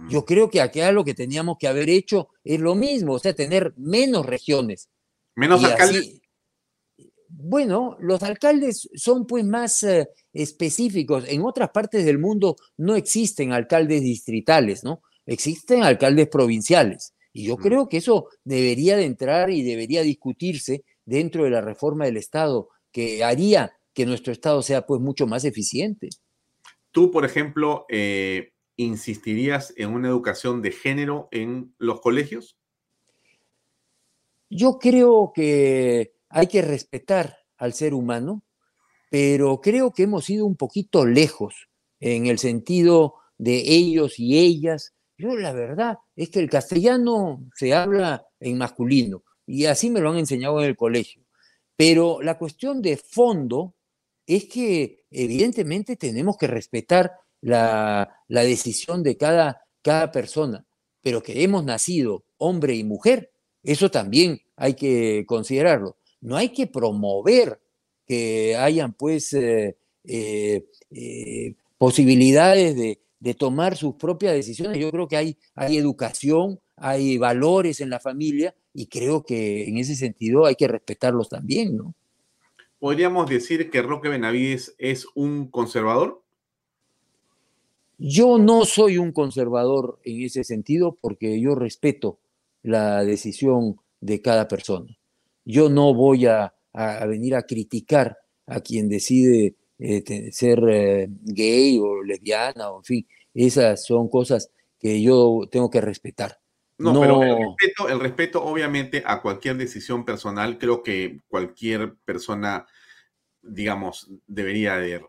Yo mm. creo que acá lo que teníamos que haber hecho es lo mismo, o sea, tener menos regiones. Menos alcaldes. bueno, los alcaldes son pues más específicos. En otras partes del mundo no existen alcaldes distritales, ¿no? Existen alcaldes provinciales. Y yo creo que eso debería de entrar y debería discutirse dentro de la reforma del Estado, que haría que nuestro Estado sea pues mucho más eficiente. Tú, por ejemplo, eh, ¿insistirías en una educación de género en los colegios? Yo creo que hay que respetar al ser humano, pero creo que hemos ido un poquito lejos en el sentido de ellos y ellas yo la verdad es que el castellano se habla en masculino y así me lo han enseñado en el colegio. Pero la cuestión de fondo es que evidentemente tenemos que respetar la, decisión de cada, cada persona, pero que hemos nacido hombre y mujer, eso también hay que considerarlo. No hay que promover que hayan pues eh, eh, eh, posibilidades de, tomar sus propias decisiones. Yo creo que hay, hay educación, hay valores en la familia y creo que en ese sentido hay que respetarlos también, ¿no? ¿Podríamos decir que Roque Benavides es un conservador? Yo no soy un conservador en ese sentido porque yo respeto la decisión de cada persona. Yo no voy a, venir a criticar a quien decide eh, ser eh, gay o lesbiana, o en fin, esas son cosas que yo tengo que respetar. No, pero el respeto, el respeto, obviamente, a cualquier decisión personal, creo que cualquier persona, digamos, debería de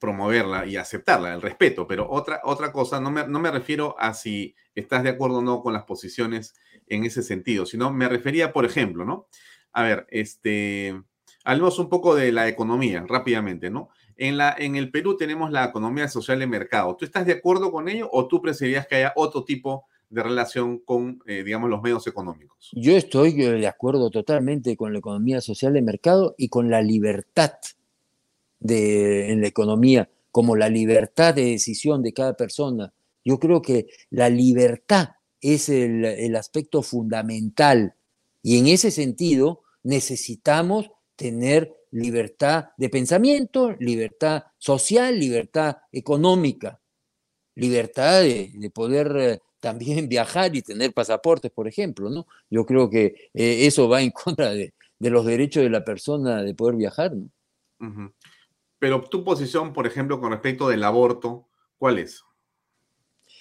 promoverla y aceptarla, el respeto, pero otra, otra cosa, no me, no me refiero a si estás de acuerdo o no con las posiciones en ese sentido, sino me refería, por ejemplo, ¿no? A ver, este, hablemos un poco de la economía rápidamente, ¿no? En, la, en el Perú tenemos la economía social de mercado. ¿Tú estás de acuerdo con ello o tú preferirías que haya otro tipo de relación con, eh, digamos, los medios económicos? Yo estoy eh, de acuerdo totalmente con la economía social de mercado y con la libertad de, en la economía, como la libertad de decisión de cada persona. Yo creo que la libertad es el, aspecto fundamental y en ese sentido necesitamos tener libertad de pensamiento, libertad social, libertad económica, libertad de, poder eh, también viajar y tener pasaportes, por ejemplo, ¿no? Yo creo que eh, eso va en contra de, los derechos de la persona de poder viajar, ¿no? Pero tu posición, por ejemplo, con respecto del aborto, ¿cuál es?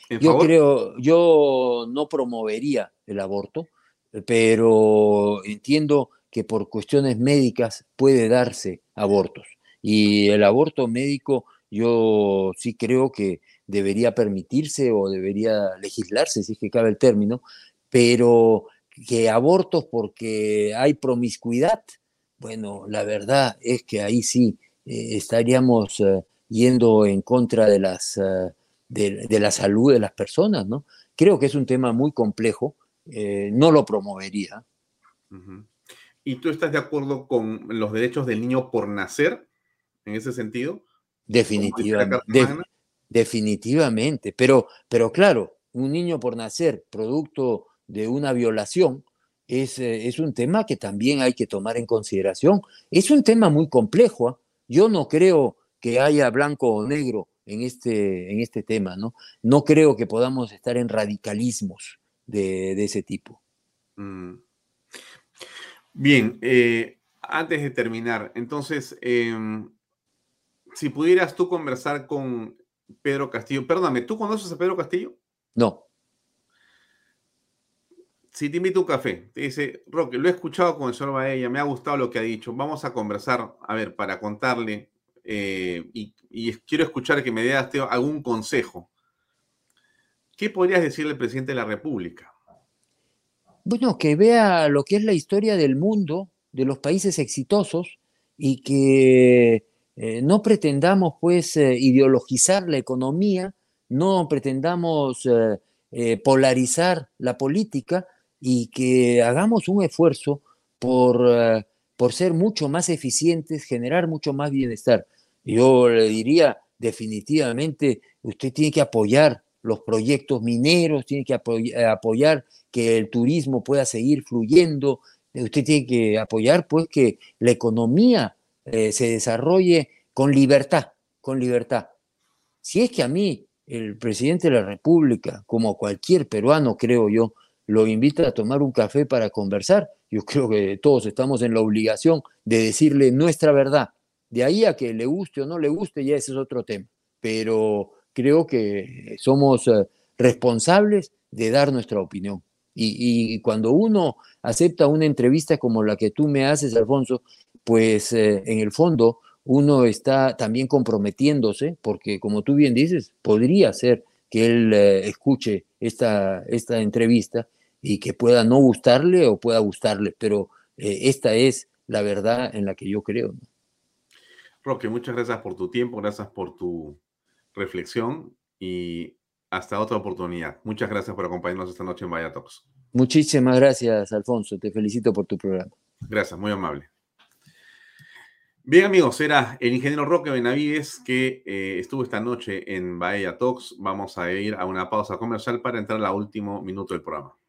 Yo creo, yo no promovería el aborto, pero entiendo que por cuestiones médicas puede darse abortos. Y el aborto médico yo sí creo que debería permitirse o debería legislarse, si es que cabe el término, pero que abortos porque hay promiscuidad, bueno, la verdad es que ahí sí eh, estaríamos eh, yendo en contra de, las, eh, de, la salud de las personas, ¿no? Creo que es un tema muy complejo, no lo promovería. ¿Y tú estás de acuerdo con los derechos del niño por nacer en ese sentido? Definitivamente. definitivamente. Pero, pero claro, un niño por nacer producto de una violación es, es, un tema que también hay que tomar en consideración. Es un tema muy complejo. ¿ah? Yo no creo que haya blanco o negro en este, en este tema, ¿no? No creo que podamos estar en radicalismos de, ese tipo. Mm. Bien, eh, antes de terminar, entonces, em, si pudieras tú conversar con Pedro Castillo, perdóname, ¿tú conoces a Pedro Castillo? No. Si te invito a un café, te dice, Roque, lo he escuchado con el señor Baella, me ha gustado lo que ha dicho, vamos a conversar, a ver, para contarle, eh, y, quiero escuchar que me dé algún consejo. ¿Qué podrías decirle al presidente de la República? Bueno, que vea lo que es la historia del mundo, de los países exitosos, y que eh, no pretendamos, pues, eh, ideologizar la economía, no pretendamos polarizar la política, y que hagamos un esfuerzo por, eh, por ser mucho más eficientes, generar mucho más bienestar. Yo le diría, definitivamente, usted tiene que apoyar los proyectos mineros, tiene que eh, apoyar que el turismo pueda seguir fluyendo, usted tiene que apoyar pues que la economía eh, se desarrolle con libertad, con libertad. Si es que a mí, el presidente de la República, como cualquier peruano, creo yo, lo invita a tomar un café para conversar. Yo creo que todos estamos en la obligación de decirle nuestra verdad. De ahí a que le guste o no le guste, ya ese es otro tema. Pero creo que somos eh, responsables de dar nuestra opinión. Y, cuando uno acepta una entrevista como la que tú me haces, Alfonso, pues eh, en el fondo uno está también comprometiéndose, porque como tú bien dices, podría ser que él eh, escuche esta, esta entrevista y que pueda no gustarle o pueda gustarle, pero eh, esta es la verdad en la que yo creo. Roque, muchas gracias por tu tiempo, gracias por tu reflexión y hasta otra oportunidad. Muchas gracias por acompañarnos esta noche en Vaya Talks. Muchísimas gracias, Alfonso. Te felicito por tu programa. Gracias, muy amable. Bien, amigos, era el ingeniero Roque Benavides que eh, estuvo esta noche en Bahía Talks. Vamos a ir a una pausa comercial para entrar al último minuto del programa.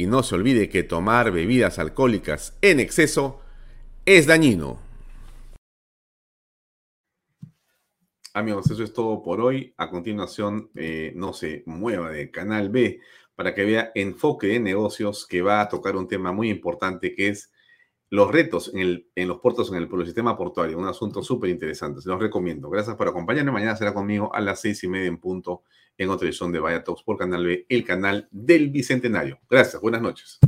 Y no se olvide que tomar bebidas alcohólicas en exceso es dañino. Amigos, eso es todo por hoy. A continuación, eh, no se mueva de Canal B para que vea Enfoque de Negocios, que va a tocar un tema muy importante que es los retos en, los puertos, en el, el sistema portuario. Un asunto súper interesante. Se los recomiendo. Gracias por acompañarme. Mañana será conmigo a las seis y media en punto en otra edición de Vaya Talks por Canal B, el canal del Bicentenario. Gracias. Buenas noches.